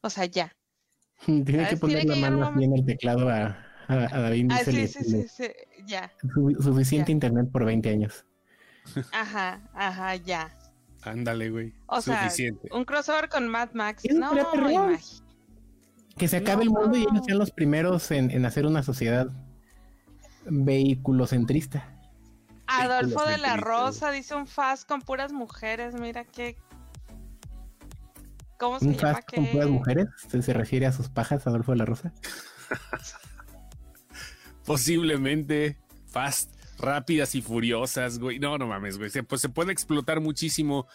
O sea, ya. Tiene que ¿Sabes? poner Tiene la mano así en el teclado a, a, a David. Ah, sí, sí, le- sí, sí, ya. su- suficiente Ya. internet por 20 años. Ajá, ajá, ya. Ándale, güey. O sea, un crossover con Mad Max. No, imagi- Que se acabe el No. mundo y ellos sean los primeros en, en hacer una sociedad vehiculocentrista. Adolfo de la Rosa dice un fast con puras mujeres, mira qué ¿Cómo se ¿Un llama? fast con puras mujeres? ¿Se, ¿Se refiere a sus pajas, Adolfo de la Rosa? Posiblemente fast, rápidas y furiosas, güey. No, no mames, güey. Se, pues se puede explotar muchísimo,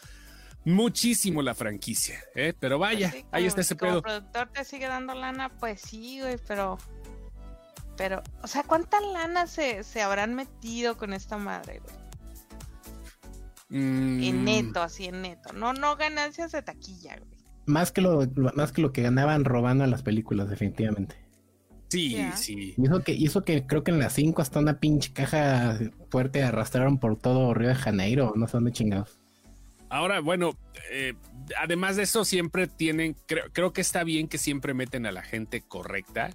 muchísimo la franquicia, ¿eh? Pero vaya, Pues sí, ahí está ese como pedo. productor te sigue dando lana, pues sí, güey, pero. Pero, o sea, ¿cuánta lana se, se habrán metido con esta madre, güey? Mm, En neto, así en neto. No, no ganancias de taquilla, güey. Más que lo, más que lo que ganaban robando a las películas, definitivamente. Sí, sí. Y eso que, y eso que creo que en las 5 hasta una pinche caja fuerte arrastraron por todo Río de Janeiro, no sé dónde chingados. Ahora, bueno, eh, además de eso, siempre tienen, creo, creo que está bien que siempre meten a la gente correcta.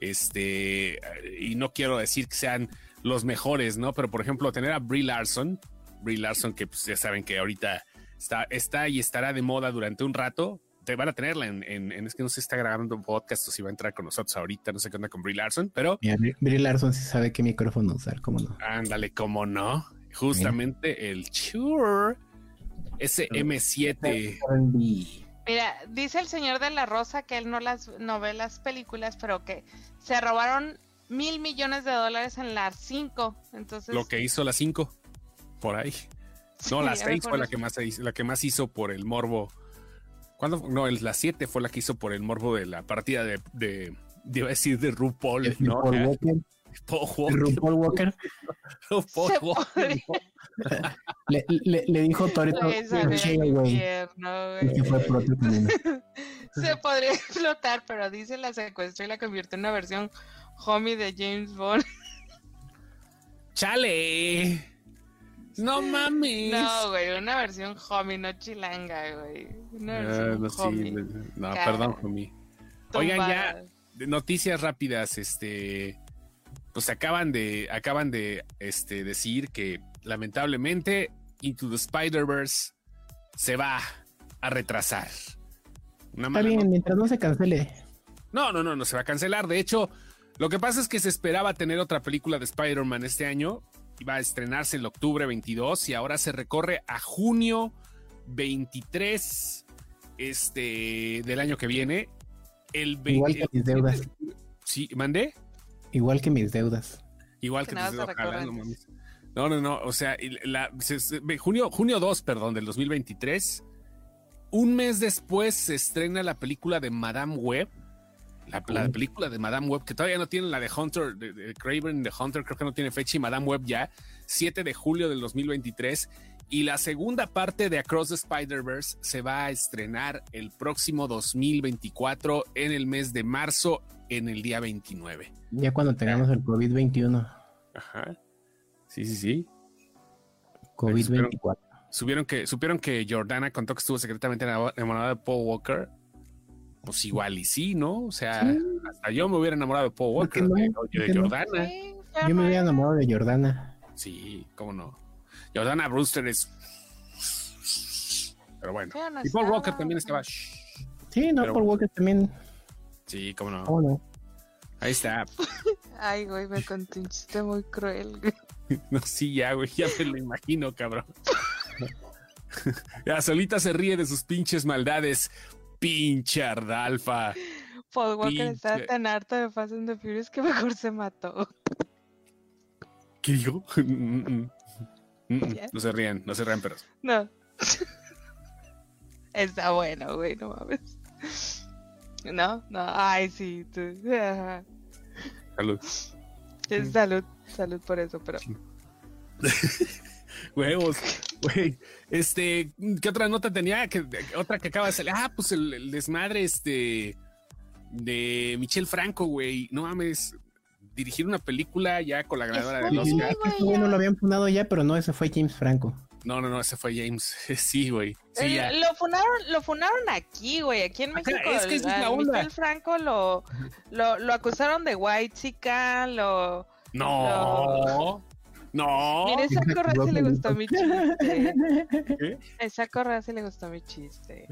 Este, y no quiero decir que sean los mejores, ¿no? Pero por ejemplo, tener a Brie Larson, Brie Larson, que pues, ya saben que ahorita está, está y estará de moda durante un rato. Te van a tenerla en, en- en- es que no sé si está grabando un podcast o si va a entrar con nosotros ahorita, no sé qué onda con Brie Larson, pero Mira, Brie- Brie Larson sí sabe qué micrófono usar, cómo no. ándale, cómo no. Justamente el Shure SM7. Mira, dice el señor de la Rosa que él no las no ve las películas, pero que se robaron mil millones de dólares en las cinco. Entonces, lo que hizo las 5 por ahí. No, Sí, la a 6 lo fue la que más hizo, la que más hizo por el morbo. ¿Cuándo? No, el- la 7 fue la que hizo por el morbo de la partida de, de, de iba a decir de RuPaul, ¿no? Paul Walker, Paul Walker, RuPaul Walker Le, le- le dijo Toreto, se podría explotar, pero dice la secuestró y la convirtió en una versión homie de James Bond. ¡Chale! No mames. No, güey, una versión homie, no chilanga, güey. Una versión no, sí, homie. no, Cara. perdón, homie. Oigan, ya, noticias rápidas, este, pues acaban de, acaban de, este, decir que lamentablemente Into the Spider-Verse se va a retrasar. Una Está bien, mientras no se cancele. No, no, no, no se va a cancelar. De hecho, lo que pasa es que se esperaba tener otra película de Spider-Man este año. Iba a estrenarse el octubre 22 y ahora se recorre a junio 23 este, del año que viene. El 20 Igual que mis deudas. Sí, mandé. Igual que mis deudas. Igual Que que tus recorren. No. No, no. O sea, el- la- se- se- junio, junio 2, perdón, del 2023. Un mes después se estrena la película de Madame Web. La, película de Madame Web, que todavía no tiene la de Hunter, de, de Craven the Hunter, creo que no tiene fecha, y Madame Web ya, 7 de julio del 2023. Y la segunda parte de Across the Spider-Verse se va a estrenar el próximo 2024 en el mes de marzo, en el día 29. Ya cuando tengamos el COVID-21. Ajá. Sí, sí, sí. COVID-24. Supieron que, supieron que Jordana contó que estuvo secretamente enamo- enamorada de Paul Walker. Pues igual y sí, ¿no? O sea, Sí. hasta yo me hubiera enamorado de Paul ¿Por qué Walker, no? de, ¿Por de no? Jordana. Yo me hay- enamorado de Jordana. Sí, cómo no. Jordana Brewster es. Pero bueno. No Y Paul estaba- Walker también estaba. Sí, no, Pero Paul Walker también. Sí, cómo no. ¿Cómo no? Ahí está. Ay, güey, me conté un chiste muy cruel, güey. No, sí, ya, güey, ya me lo imagino, cabrón. ya, solita se ríe de sus pinches maldades. Pinche Ardalfa. Paul Walker estaba tan harto de Fast and the Furious que mejor se mató. ¿Qué digo? Mm, mm. Mm. No se rían, no se rían, pero. No. Está bueno, güey, no mames. No, no, ay, sí, tú. ajá. Salud. Es salud, salud por eso, pero. Huevos, güey. Este, ¿qué otra nota tenía? Que, otra que acaba de salir. Ah, pues el, el desmadre, este, de Michelle Franco, güey. No mames. Dirigir una película ya con la ganadora del Oscar. No lo habían fundado ya, pero no, ese fue James Franco. No, no, no, ese fue James. Sí, güey. Sí. Lo funaron, lo funaron aquí, güey, aquí en México. es que es la onda. Franco lo, lo, lo acusaron de white chica, lo. No. No. Mira, esa correa sí le gustó mi chiste. ¿Qué? Esa correa sí le gustó mi chiste.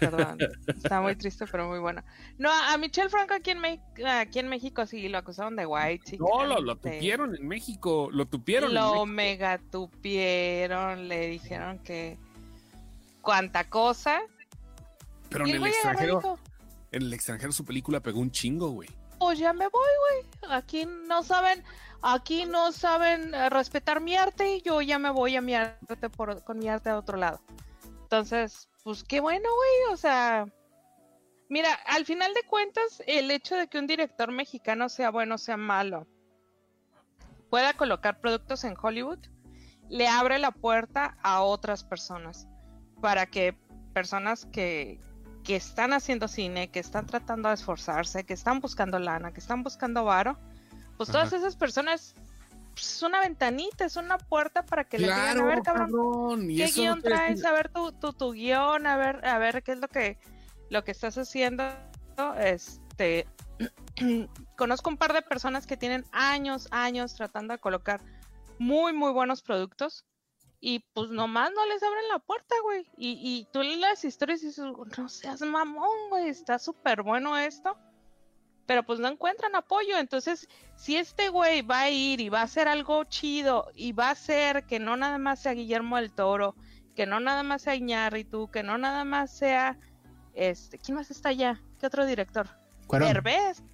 Perdón. Está muy triste, pero muy bueno. No, a Michelle Franco aquí en, Me- aquí en México sí lo acusaron de white chica. No, lo, lo tupieron en México. Lo tupieron. en Lo México. mega tupieron, le dijeron que cuánta cosa. Pero en el extranjero, en el extranjero su película pegó un chingo, güey. Pues ya me voy, güey. Aquí no saben, aquí no saben eh, respetar mi arte y yo ya me voy a mi arte por, con mi arte a otro lado. Entonces, pues qué bueno, güey. O sea, mira, al final de cuentas, el hecho de que un director mexicano sea bueno o sea malo, pueda colocar productos en Hollywood, le abre la puerta a otras personas para que personas que, que están haciendo cine, que están tratando de esforzarse, que están buscando lana, que están buscando varo, pues todas esas personas pues, es una ventanita, es una puerta para que le digan, a ver, cabrón, ¿qué guion traes? A ver tu, tu, tu, guion, a ver, a ver qué es lo que, lo que estás haciendo. Este, conozco un par de personas que tienen años, años tratando de colocar muy, muy buenos productos y pues nomás no les abren la puerta, güey. Y, y tú lees las historias y dices, no seas mamón, güey, está súper bueno esto. Pero pues no encuentran apoyo. Entonces, si este güey va a ir y va a hacer algo chido y va a hacer que no nada más sea Guillermo del Toro, que no nada más sea Iñárritu, que no nada más sea este, ¿quién más está allá? ¿Qué otro director? Derbez.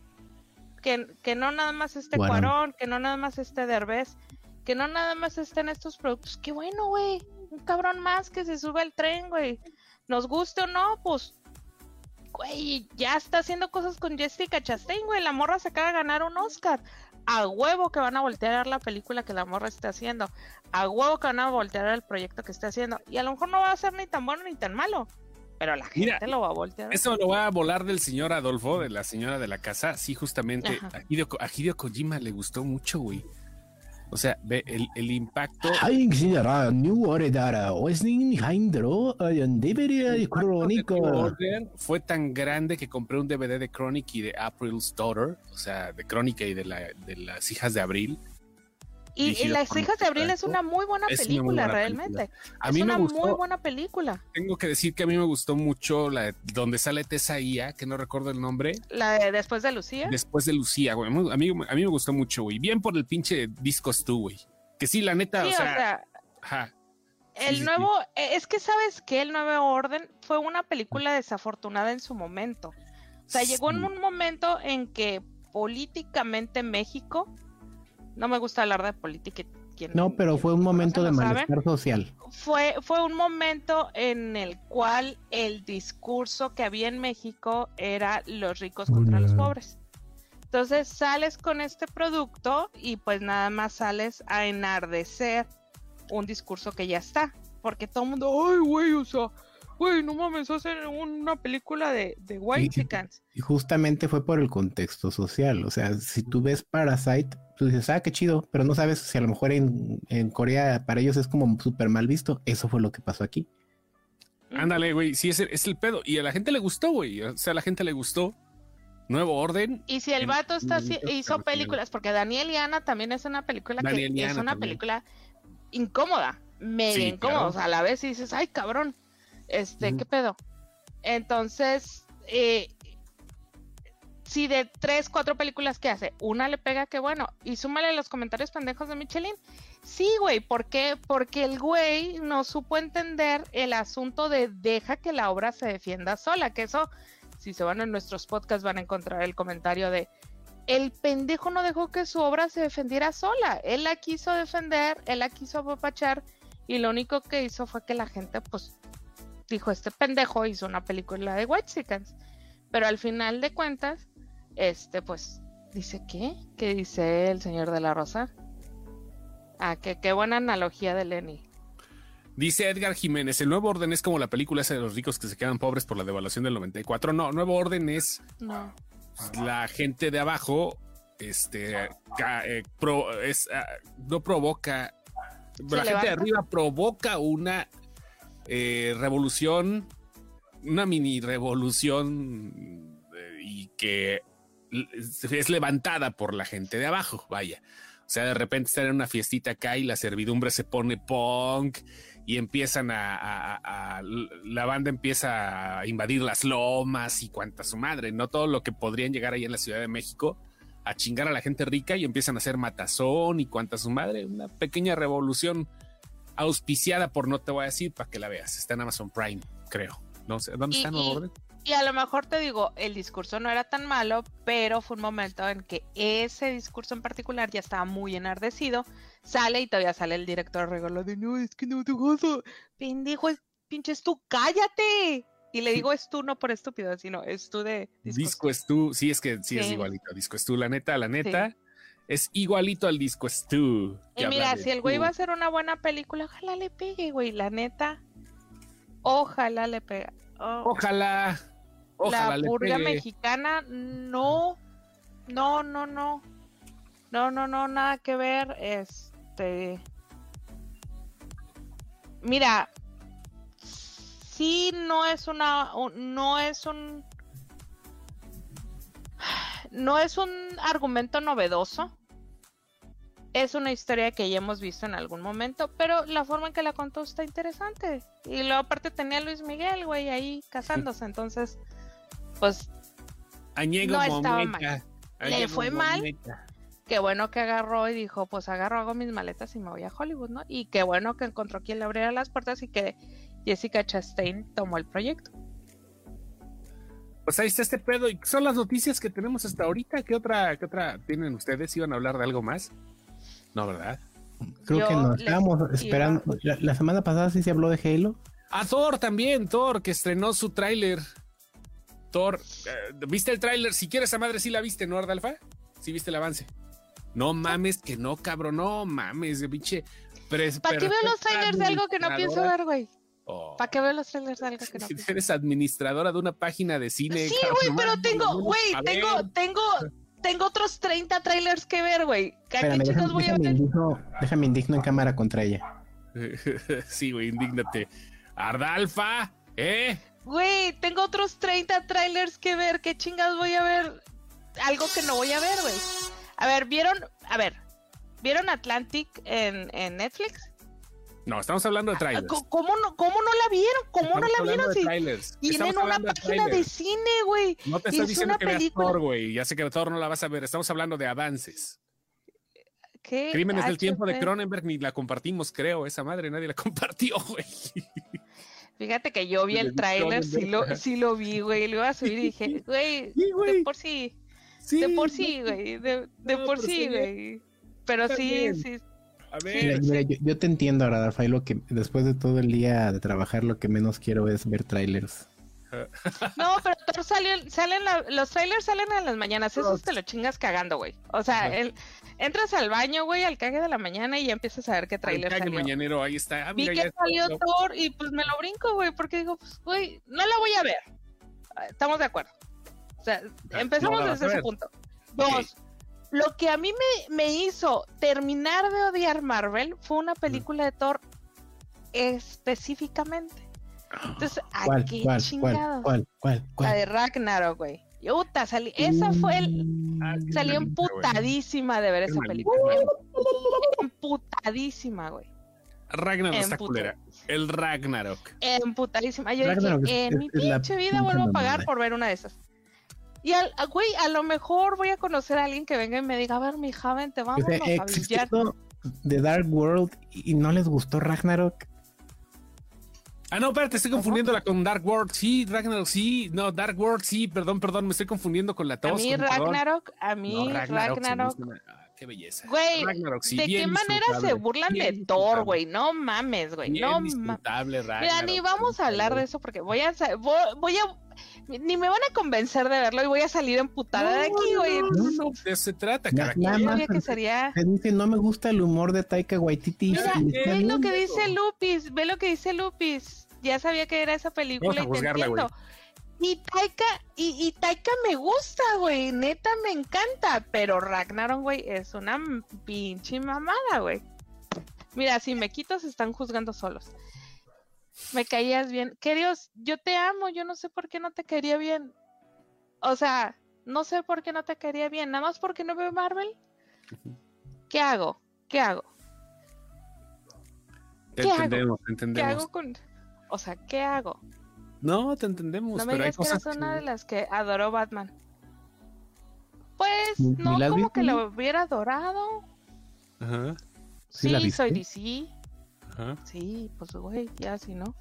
Que, que no nada más esté Cuarón, que no nada más esté Derbez que no nada más estén estos productos. Qué bueno, güey. Un cabrón más que se sube al tren, güey. Nos guste o no, pues, güey, ya está haciendo cosas con Jessica Chastain, güey. La morra se acaba de ganar un Oscar. A huevo que van a voltear la película que la morra está haciendo. A huevo que van a voltear el proyecto que está haciendo. Y a lo mejor no va a ser ni tan bueno ni tan malo. Pero la gente lo va a voltear. Eso lo va a volar del señor Adolfo, de la señora de la casa. Sí, justamente. A Hideo, a Hideo Kojima le gustó mucho, güey. O sea, ve el, el impacto. Fue tan grande que compré un DVD de Chronic y de April's Daughter, o sea, de Crónica y de, la, de las hijas de Abril. Y, Las hijas de Abril es una muy buena película, realmente. A es mí una muy buena película. Tengo que decir que a mí me gustó mucho la donde sale Tessa Ia, que no recuerdo el nombre. La de Después de Lucía. Después de Lucía, güey. A mí, a mí me gustó mucho, güey. Bien por el pinche Discos tú, güey. Que sí, la neta, o sea. El nuevo, e, es que sabes que el nuevo orden fue una película desafortunada en su momento. O sea, llegó en un momento en que políticamente México no me gusta hablar de política. no, pero fue un momento de malestar social. Fue, fue un momento en el cual el discurso que había en México era los ricos contra los pobres. Entonces sales con este producto y pues nada más sales a enardecer un discurso que ya está. Porque todo el mundo, ay, güey, o sea, güey, no mames, hacen una película de, de White y, y, justamente fue por el contexto social. O sea, si tú ves Parasite, tú dices, ah, qué chido, pero no sabes si a lo mejor en, Corea para ellos es como súper mal visto. Eso fue lo que pasó aquí. Ándale, güey, sí, es el, es el pedo. Y a la gente le gustó, güey. O sea, a la gente le gustó. Nuevo orden. Y si el vato está hizo películas, porque Daniel y Ana también es una película que es una película incómoda, medio incómoda. O sea, a la vez dices, ay, cabrón, este, ¿qué pedo? Entonces, eh, si de tres, cuatro películas que hace, una le pega, qué bueno. Y súmale los comentarios pendejos de Michelin. Sí, güey, ¿por qué? Porque el güey no supo entender el asunto de deja que la obra se defienda sola. Que eso, si se van a nuestros podcasts, van a encontrar el comentario de el pendejo no dejó que su obra se defendiera sola. Él la quiso defender, él la quiso apapachar, y lo único que hizo fue que la gente, pues, dijo, este pendejo hizo una película de White Chickens. Pero al final de cuentas, este, pues, dice qué? ¿Qué dice el señor de la Rosa? Ah, que qué buena analogía de Lenny. Dice Edgar Jiménez, el nuevo orden es como la película esa de los ricos que se quedan pobres por la devaluación del 94. No, nuevo orden es la gente de abajo, este, eh, es, ah, no provoca, la gente de arriba provoca una eh, revolución, una mini revolución eh, y que es levantada por la gente de abajo, vaya. O sea, de repente están en una fiestita acá y la servidumbre se pone punk y empiezan a, la banda empieza a invadir las lomas y cuanta su madre, no todo lo que podrían llegar ahí en la Ciudad de México a chingar a la gente rica y empiezan a hacer matazón y cuanta su madre, una pequeña revolución auspiciada por no te voy a decir para que la veas, está en Amazon Prime, creo. No sé, ¿dónde está Y a lo mejor te digo, el discurso no era tan malo, pero fue un momento en que ese discurso en particular ya estaba muy enardecido. Sale y todavía sale el director regalo de no, es que no te gozo. Pendejo, es, pinches tú, cállate. Y le digo es tú no por estúpido, sino es tú de disco. Disco es tú, sí, es que sí, es igualito. Disco es tú, la neta, la neta. Es igualito al disco es tú. Y mira, si el güey va a hacer una buena película, ojalá le pegue, güey, la neta. Ojalá le pegue. ojalá. Ojalá la purga mexicana, no, no, no, no, no, no, no, nada que ver, este, mira, sí no es una, no es un, no es un argumento novedoso, es una historia que ya hemos visto en algún momento, pero la forma en que la contó está interesante. Y luego aparte tenía a Luis Miguel, güey, ahí casándose, entonces pues no estaba mal. Le fue mal. Qué bueno que agarró y dijo, pues agarro, hago mis maletas y me voy a Hollywood, ¿no? Y qué bueno que encontró quien le abriera las puertas y que Jessica Chastain tomó el proyecto. Pues ahí está este pedo. ¿Y son las noticias que tenemos hasta ahorita? ¿Qué otra, qué otra tienen ustedes? ¿Iban a hablar de algo más? No, ¿verdad? Creo que no. Estábamos esperando. La, semana pasada sí se habló de Halo. A Thor también, Thor, que estrenó su tráiler Thor, eh, ¿viste el tráiler? Si quieres a madre, sí la viste, ¿no, Ardalfa? Sí viste el avance. No mames, que no, cabrón, no mames, pinche. ¿Para qué veo los trailers de algo que no pienso ver, güey? Oh. ¿Para qué veo los trailers de algo que no pienso ver? Eres administradora de una página de cine. Sí, güey, pero tengo, güey, tengo, tengo, tengo otros 30 trailers que ver, güey. ¿Qué chicos voy a ver? déjame indigno en cámara contra ella. sí, güey, indígnate. Ardalfa, ¿eh? Güey, tengo otros 30 trailers que ver. ¿Qué chingas voy a ver? Algo que no voy a ver, güey. A ver, ¿vieron? A ver, ¿vieron Atlantic en, Netflix? No, estamos hablando de ah, trailers. ¿Cómo no, cómo no la vieron? ¿Cómo no la vieron? Si tienen una página de, cine, güey. No te estoy diciendo que veas Thor, güey. Ya sé que Thor no la vas a ver. Estamos hablando de avances. ¿Qué? Crímenes del tiempo de Cronenberg ni la compartimos, creo. Esa madre nadie la compartió, güey. Fíjate que yo vi el tráiler, sí lo, sí lo vi, güey, lo iba a subir y dije, güey, de por sí, de por sí, güey, de, por sí, güey. Pero sí, sí. A ver. yo, te entiendo, ahora, lo que después de todo el día de trabajar, lo que menos quiero es ver trailers. No, pero salen, salen los trailers salen en las mañanas, eso te lo chingas cagando, güey. O sea, el, entras al baño, güey, al cague de la mañana y ya empiezas a ver qué trailer salió. mañanero, ahí está. Ah, Vi que salió Thor y pues me lo brinco, güey, porque digo, pues, güey, no la voy a ver. Ah, estamos de acuerdo. O sea, ah, empezamos desde ese punto. Dos, lo que a mí me, me hizo terminar de odiar Marvel fue una película de Thor específicamente. Entonces, ¿a qué chingados? ¿Cuál, cuál, cuál, La de Ragnarok, güey. Yuta, salí, esa fue el. Mm, salí emputadísima de ver esa película. Emputadísima, güey. Ragnarok está culera. El Ragnarok. Emputadísima. Yo dije, en mi pinche vida vuelvo a pagar por ver una de esas. Y al, güey, a lo mejor voy a conocer a alguien que venga y me diga, a ver, mi joven, te vamos a billar. de Dark World y no les gustó Ragnarok. Ah, no, espérate, estoy confundiéndola con Dark World. Sí, Ragnarok, sí. No, Dark World, sí. Perdón, perdón, me estoy confundiendo con la tos. A mí Ragnarok, a mí Ragnarok. Ah, qué belleza. Güey, ¿de qué manera se burlan de Thor, güey? No mames, güey. No mames. Mira, ni vamos a hablar de eso porque voy a, voy a ni me van a convencer de verlo y voy a salir emputada de aquí, güey. No, de eso se trata, cara. que sería... dice, no me gusta el humor de Taika Waititi. Mira, ve lo que dice Lupis, ve lo que dice Lupis. Ya sabía que era esa película y te entiendo. Y Taika, y, y, Taika me gusta, güey. Neta me encanta. Pero Ragnarok, güey, es una pinche mamada, güey. Mira, si me quito, se están juzgando solos. Me caías bien. Queridos, yo te amo. Yo no sé por qué no te quería bien. O sea, no sé por qué no te quería bien. Nada más porque no veo Marvel. ¿Qué hago? ¿Qué hago? Te entendemos, te entendemos. ¿Qué hago con.? O sea, ¿qué hago? No, te entendemos. No me digas que eres una de las que adoró Batman. Pues no como que lo hubiera adorado. Ajá. Sí, soy DC. Ajá. Sí, pues güey, ya si no.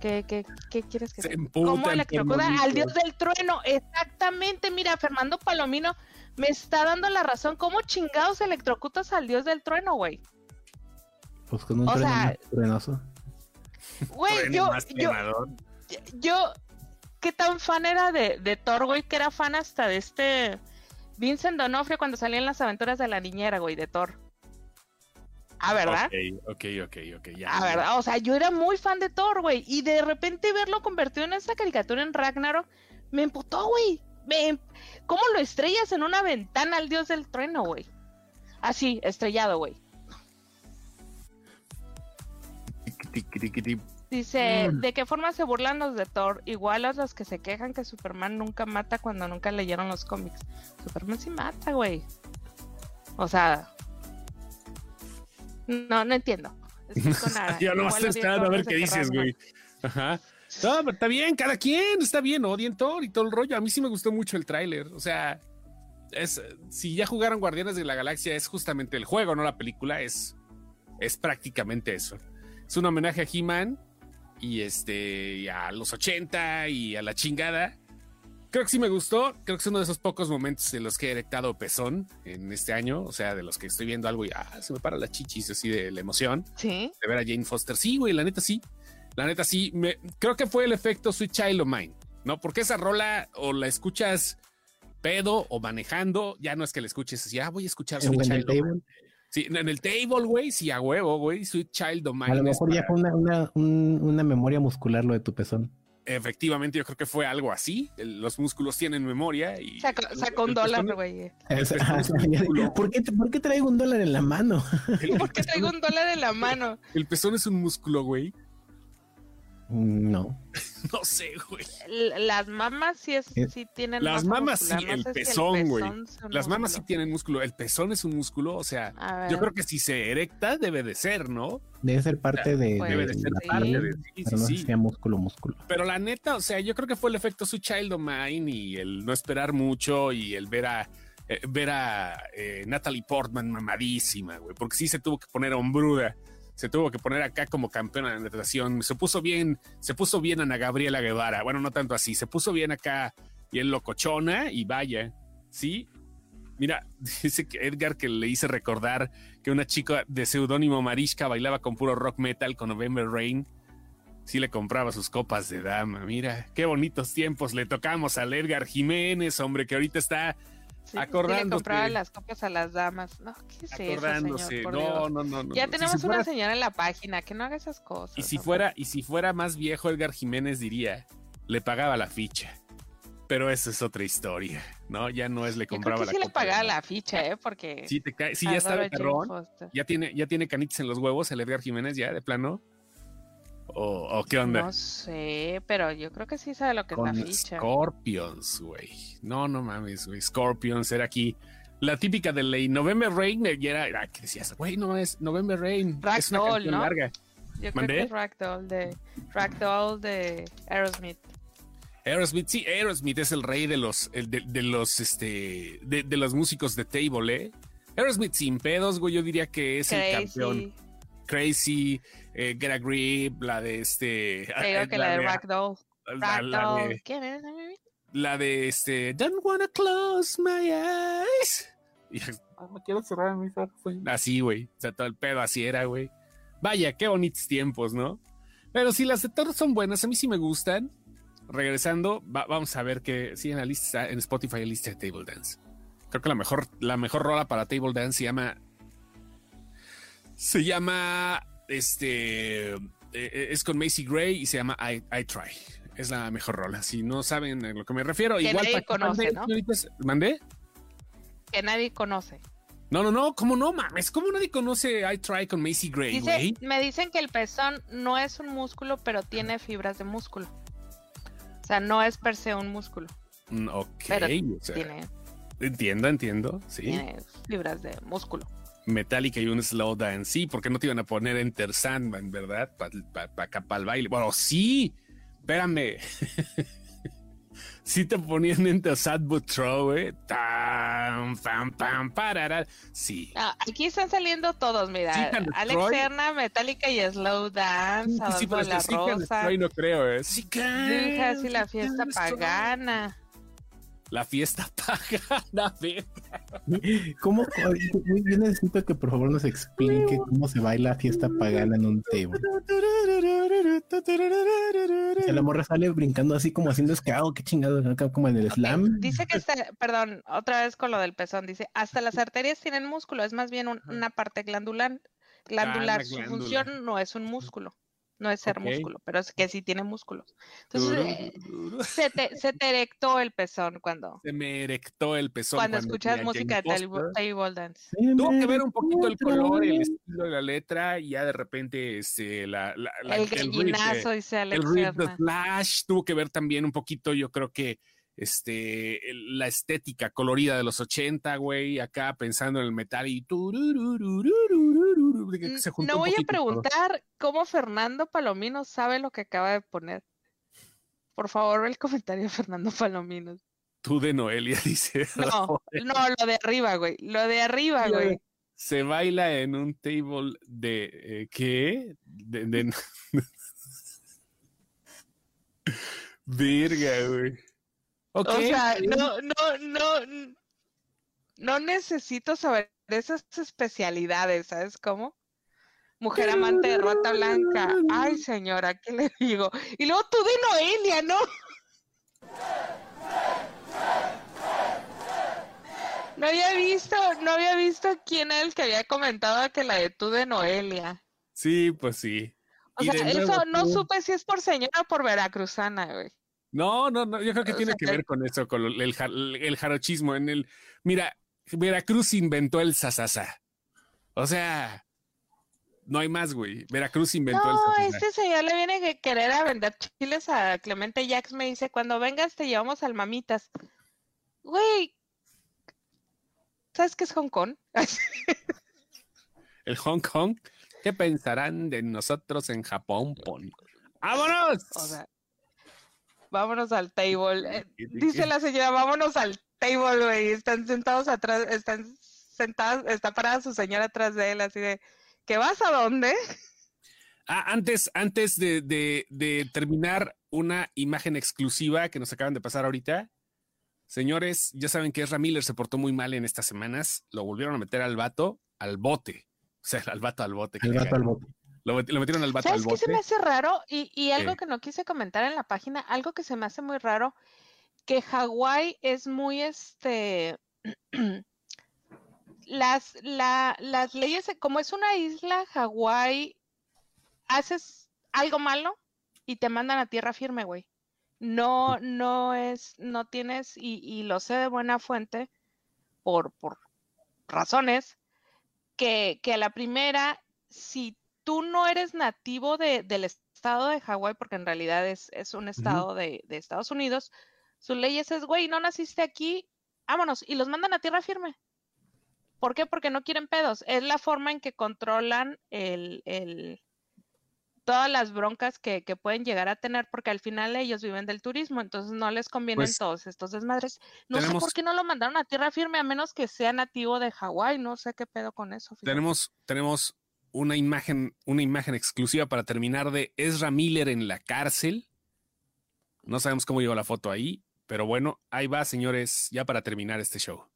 ¿Qué, qué, qué quieres que Se sea? ¿Cómo electrocuta al dios del trueno? Exactamente, mira, Fernando Palomino me está dando la razón. ¿Cómo chingados electrocutas al dios del trueno, güey? Pues con un O trueno sea, más truenoso. Güey, yo, yo, yo, ¿qué tan fan era de, de Thor, güey? Que era fan hasta de este Vincent Donofrio cuando salía en las aventuras de la niñera, güey, de Thor. Ah, ¿verdad? Ok, ok, ok, ok, ya. Ah, ¿verdad? O sea, yo era muy fan de Thor, güey. Y de repente verlo convertido en esta caricatura en Ragnarok, me emputó, güey. Me... em- ¿Cómo lo estrellas en una ventana al dios del trueno, güey? Así, estrellado, güey. Dice, Mm. ¿de qué forma se burlan los de Thor? Igual a los que se quejan que Superman nunca mata cuando nunca leyeron los cómics. Superman sí mata, güey. O sea... No, no entiendo. Ya no estoy esperando a ver qué dices, güey. Ajá. No, pero está bien, cada quien, está bien, odien Thor y todo el rollo. A mí sí me gustó mucho el tráiler. O sea, es, si ya jugaron Guardianes de la Galaxia, es justamente el juego, no la película. Es, es prácticamente eso. Es un homenaje a He-Man y este y a los 80 y a la chingada. Creo que sí me gustó. Creo que es uno de esos pocos momentos en los que he erectado pezón en este año. O sea, de los que estoy viendo algo y ah, se me para la chichis así de la emoción Sí. de ver a Jane Foster. Sí, güey, la neta sí. La neta sí. Me, creo que fue el efecto Sweet Child of Mine, ¿no? Porque esa rola o la escuchas pedo o manejando, ya no es que la escuches así, ah, voy a escuchar Sweet Child of. Mine. Sí, en el table, güey, sí, a huevo, güey. Sweet Child of Mine. A lo es mejor ya para- fue una, una, un- una memoria muscular lo de tu pezón. Efectivamente, yo creo que fue algo así. El- los músculos tienen memoria y. Sacó, sacó un el dólar, güey. ¿Por qué, ¿Por qué traigo un dólar en la mano? ¿Por qué traigo un dólar en la mano? El pezón es un músculo, güey. No. No sé, güey. Las mamas sí, es, sí tienen. Las mamas sí, muscular, no el si pezón, güey. pezón es un Las mamas sí tienen músculo. El pezón es un músculo, o sea, yo creo que si se erecta debe de ser, ¿no? Debe ser parte de, Pues, Debe de ser sí. parte de sí, pero sí, no sí. sea músculo, músculo. Pero la neta, o sea, yo creo que fue el efecto su Child of Mine y el no esperar mucho y el ver a eh, ver a eh, Natalie Portman mamadísima, güey, porque sí se tuvo que poner hombruda, se tuvo que poner acá como campeona de natación, se puso bien, se puso bien Ana Gabriela Guevara, bueno, no tanto así, se puso bien acá bien locochona y vaya, sí. Mira, dice que Edgar que le hice recordar que una chica de seudónimo Marishka bailaba con puro rock metal con November Rain. Sí le compraba sus copas de dama. Mira, qué bonitos tiempos le tocamos al Edgar Jiménez, hombre, que ahorita está sí, le compraba las copias a las damas. No, ¿qué es eso, acordándose. señor? Por no, no, no, no. Ya tenemos si, una señora en la página que no haga esas cosas. y si hombre. fuera y si fuera más viejo Edgar Jiménez diría, le pagaba la ficha. Pero eso es otra historia, ¿no? Ya no es le Yo creo compraba que la sí le copa de pagaba la ficha, ¿eh? Porque. Sí, te cae, sí ya está de perrón. Ya tiene, ya tiene canitas en los huevos el Edgar Jiménez ya de plano. ¿O, o qué onda? No sé, pero yo creo que sí sabe lo que es la con ficha. Scorpions, güey. No, no mames, güey. Scorpions era aquí. La típica de ley November Rain eh, era, era que decías, güey, no es November Rain. es una Ragdoll, canción ¿no? larga. Yo creo ¿Mandé? que es Ragdoll de, Ragdoll de Aerosmith. Aerosmith, sí, Aerosmith es el rey de los, el de, de los, este, de, de los músicos de table, ¿eh? Aerosmith sin pedos, güey, yo diría que es el campeón. Crazy. Eh, Get a Grip, la de este. Te digo eh, que la de de- Ragdoll. la- la Ragdoll. de- ¿Quién es? la de este Don't wanna close my eyes. Y, "Ah, no quiero cerrar mis ojos, güey. Así, güey. O sea, todo el pedo así era, güey. Vaya, qué bonitos tiempos, ¿no? Pero si las de Thor son buenas, a mí sí me gustan. Regresando, va- vamos a ver que sí en la lista, en Spotify hay lista de Table Dance. Creo que la mejor, la mejor rola para Table Dance se llama. Se llama. Este. eh, es con Macy Gray y se llama I, I Try. Es la mejor rola. Si no saben a lo que me refiero, Que igual nadie conoce, manden, ¿no? ¿Mandé? Que nadie conoce. No, no, no, ¿cómo no mames? ¿Cómo nadie conoce I Try con Macy Gray, Dice, me dicen que el pezón no es un músculo, pero tiene fibras de músculo. O sea, no es per se un músculo. Mm, Ok, Pero o sea, Tiene, entiendo, entiendo, sí. tiene fibras de músculo. Metallica y un slow dance, sí, porque no te iban a poner Enter Sandman, ¿verdad? Para acá, para el baile. Bueno, sí, espérame. sí te ponían en Sad But True, Tan, pam, pam, parara. Sí. Ah, aquí están saliendo todos, mira. Alex Serna, Metallica y Slow Dance, sí, sí, pero la Rosa. no creo, ¿eh? Sí, casi la fiesta pagana. La fiesta pagana, ¿Cómo? Yo necesito que por favor nos explique cómo se baila fiesta pagana en un table. la morra sale brincando así como haciendo escado, qué chingado, como en el slam. Dice que está, perdón, otra vez con lo del pezón, dice, hasta las arterias tienen músculo, es más bien una parte glandular, glandular, su función no es un músculo no es ser músculo, pero es que sí tiene músculos. Entonces, eh, se, te, se, te, erectó el pezón cuando... Se me erectó el pezón. Cuando, escuchas música de table, dance. Tuvo que ver un poquito el color, el estilo de la letra y ya de repente este, la, la, el gallinazo, dice Alex El riff de Flash tuvo que ver también un poquito, yo creo que este, la estética colorida de los 80, güey, acá pensando en el metal y... no voy a preguntar cómo Fernando Palomino sabe lo que acaba de poner. Por favor, el comentario de Fernando Palomino. Tú de Noelia, dice. No, no, lo de arriba, güey. Lo de arriba, güey. Se baila en un table de... Eh, ¿Qué? De... de... Virga, güey. O sea, no, no, no, no necesito saber esas especialidades, ¿sabes cómo? Mujer amante de rata blanca. Ay, señora, ¿qué le digo? Y luego tú de Noelia, ¿no? No había visto, no había visto quién es el que había comentado que la de tú de Noelia. Sí, pues sí. O sea, eso no supe si es por señora o por veracruzana, güey. No, no, no, yo creo que tiene que ver con eso, con el, el, jarochismo. En el, mira, Veracruz inventó el sasasa. O sea, no hay más, güey. Veracruz inventó el sasasa. No, este señor le viene a querer a vender chiles a Clemente Jax. Me dice, cuando vengas te llevamos al Mamitas. Güey, ¿sabes qué es Hong Kong? el Hong Kong. ¿Qué pensarán de nosotros en Japón? ¡Vámonos! O sea, vámonos al table. Eh, dice la señora, vámonos al table, güey. Están sentados atrás, están sentados, está parada su señora atrás de él, así de, ¿qué vas a dónde? Ah, antes, antes de, de, terminar, una imagen exclusiva que nos acaban de pasar ahorita. Señores, ya saben que Ezra Miller se portó muy mal en estas semanas. Lo volvieron a meter al vato al bote. O sea, al vato al bote. El vato al bote. Lo, metieron al vato al bote. qué se me hace raro? Y, algo que no quise comentar en la página, algo que se me hace muy raro, que Hawái es muy este. las, las leyes, como es una isla, Hawái, haces algo malo y te mandan a tierra firme, güey. No, no es, no tienes, y, y lo sé de buena fuente, por, por razones, que, que a la primera, si tú no eres nativo de, del estado de Hawái, porque en realidad es, un estado de, Estados Unidos, su ley es, güey, no naciste aquí, vámonos, y los mandan a tierra firme. ¿Por qué? Porque no quieren pedos. Es la forma en que controlan el, el todas las broncas que, pueden llegar a tener, porque al final ellos viven del turismo, entonces no les convienen pues todos estos desmadres. No sé por qué no lo mandaron a tierra firme, a menos que sea nativo de Hawái, no sé qué pedo con eso. Tenemos, tenemos una imagen, una imagen exclusiva para terminar de Ezra Miller en la cárcel. No sabemos cómo llegó la foto ahí, pero bueno, ahí va, señores, ya para terminar este show.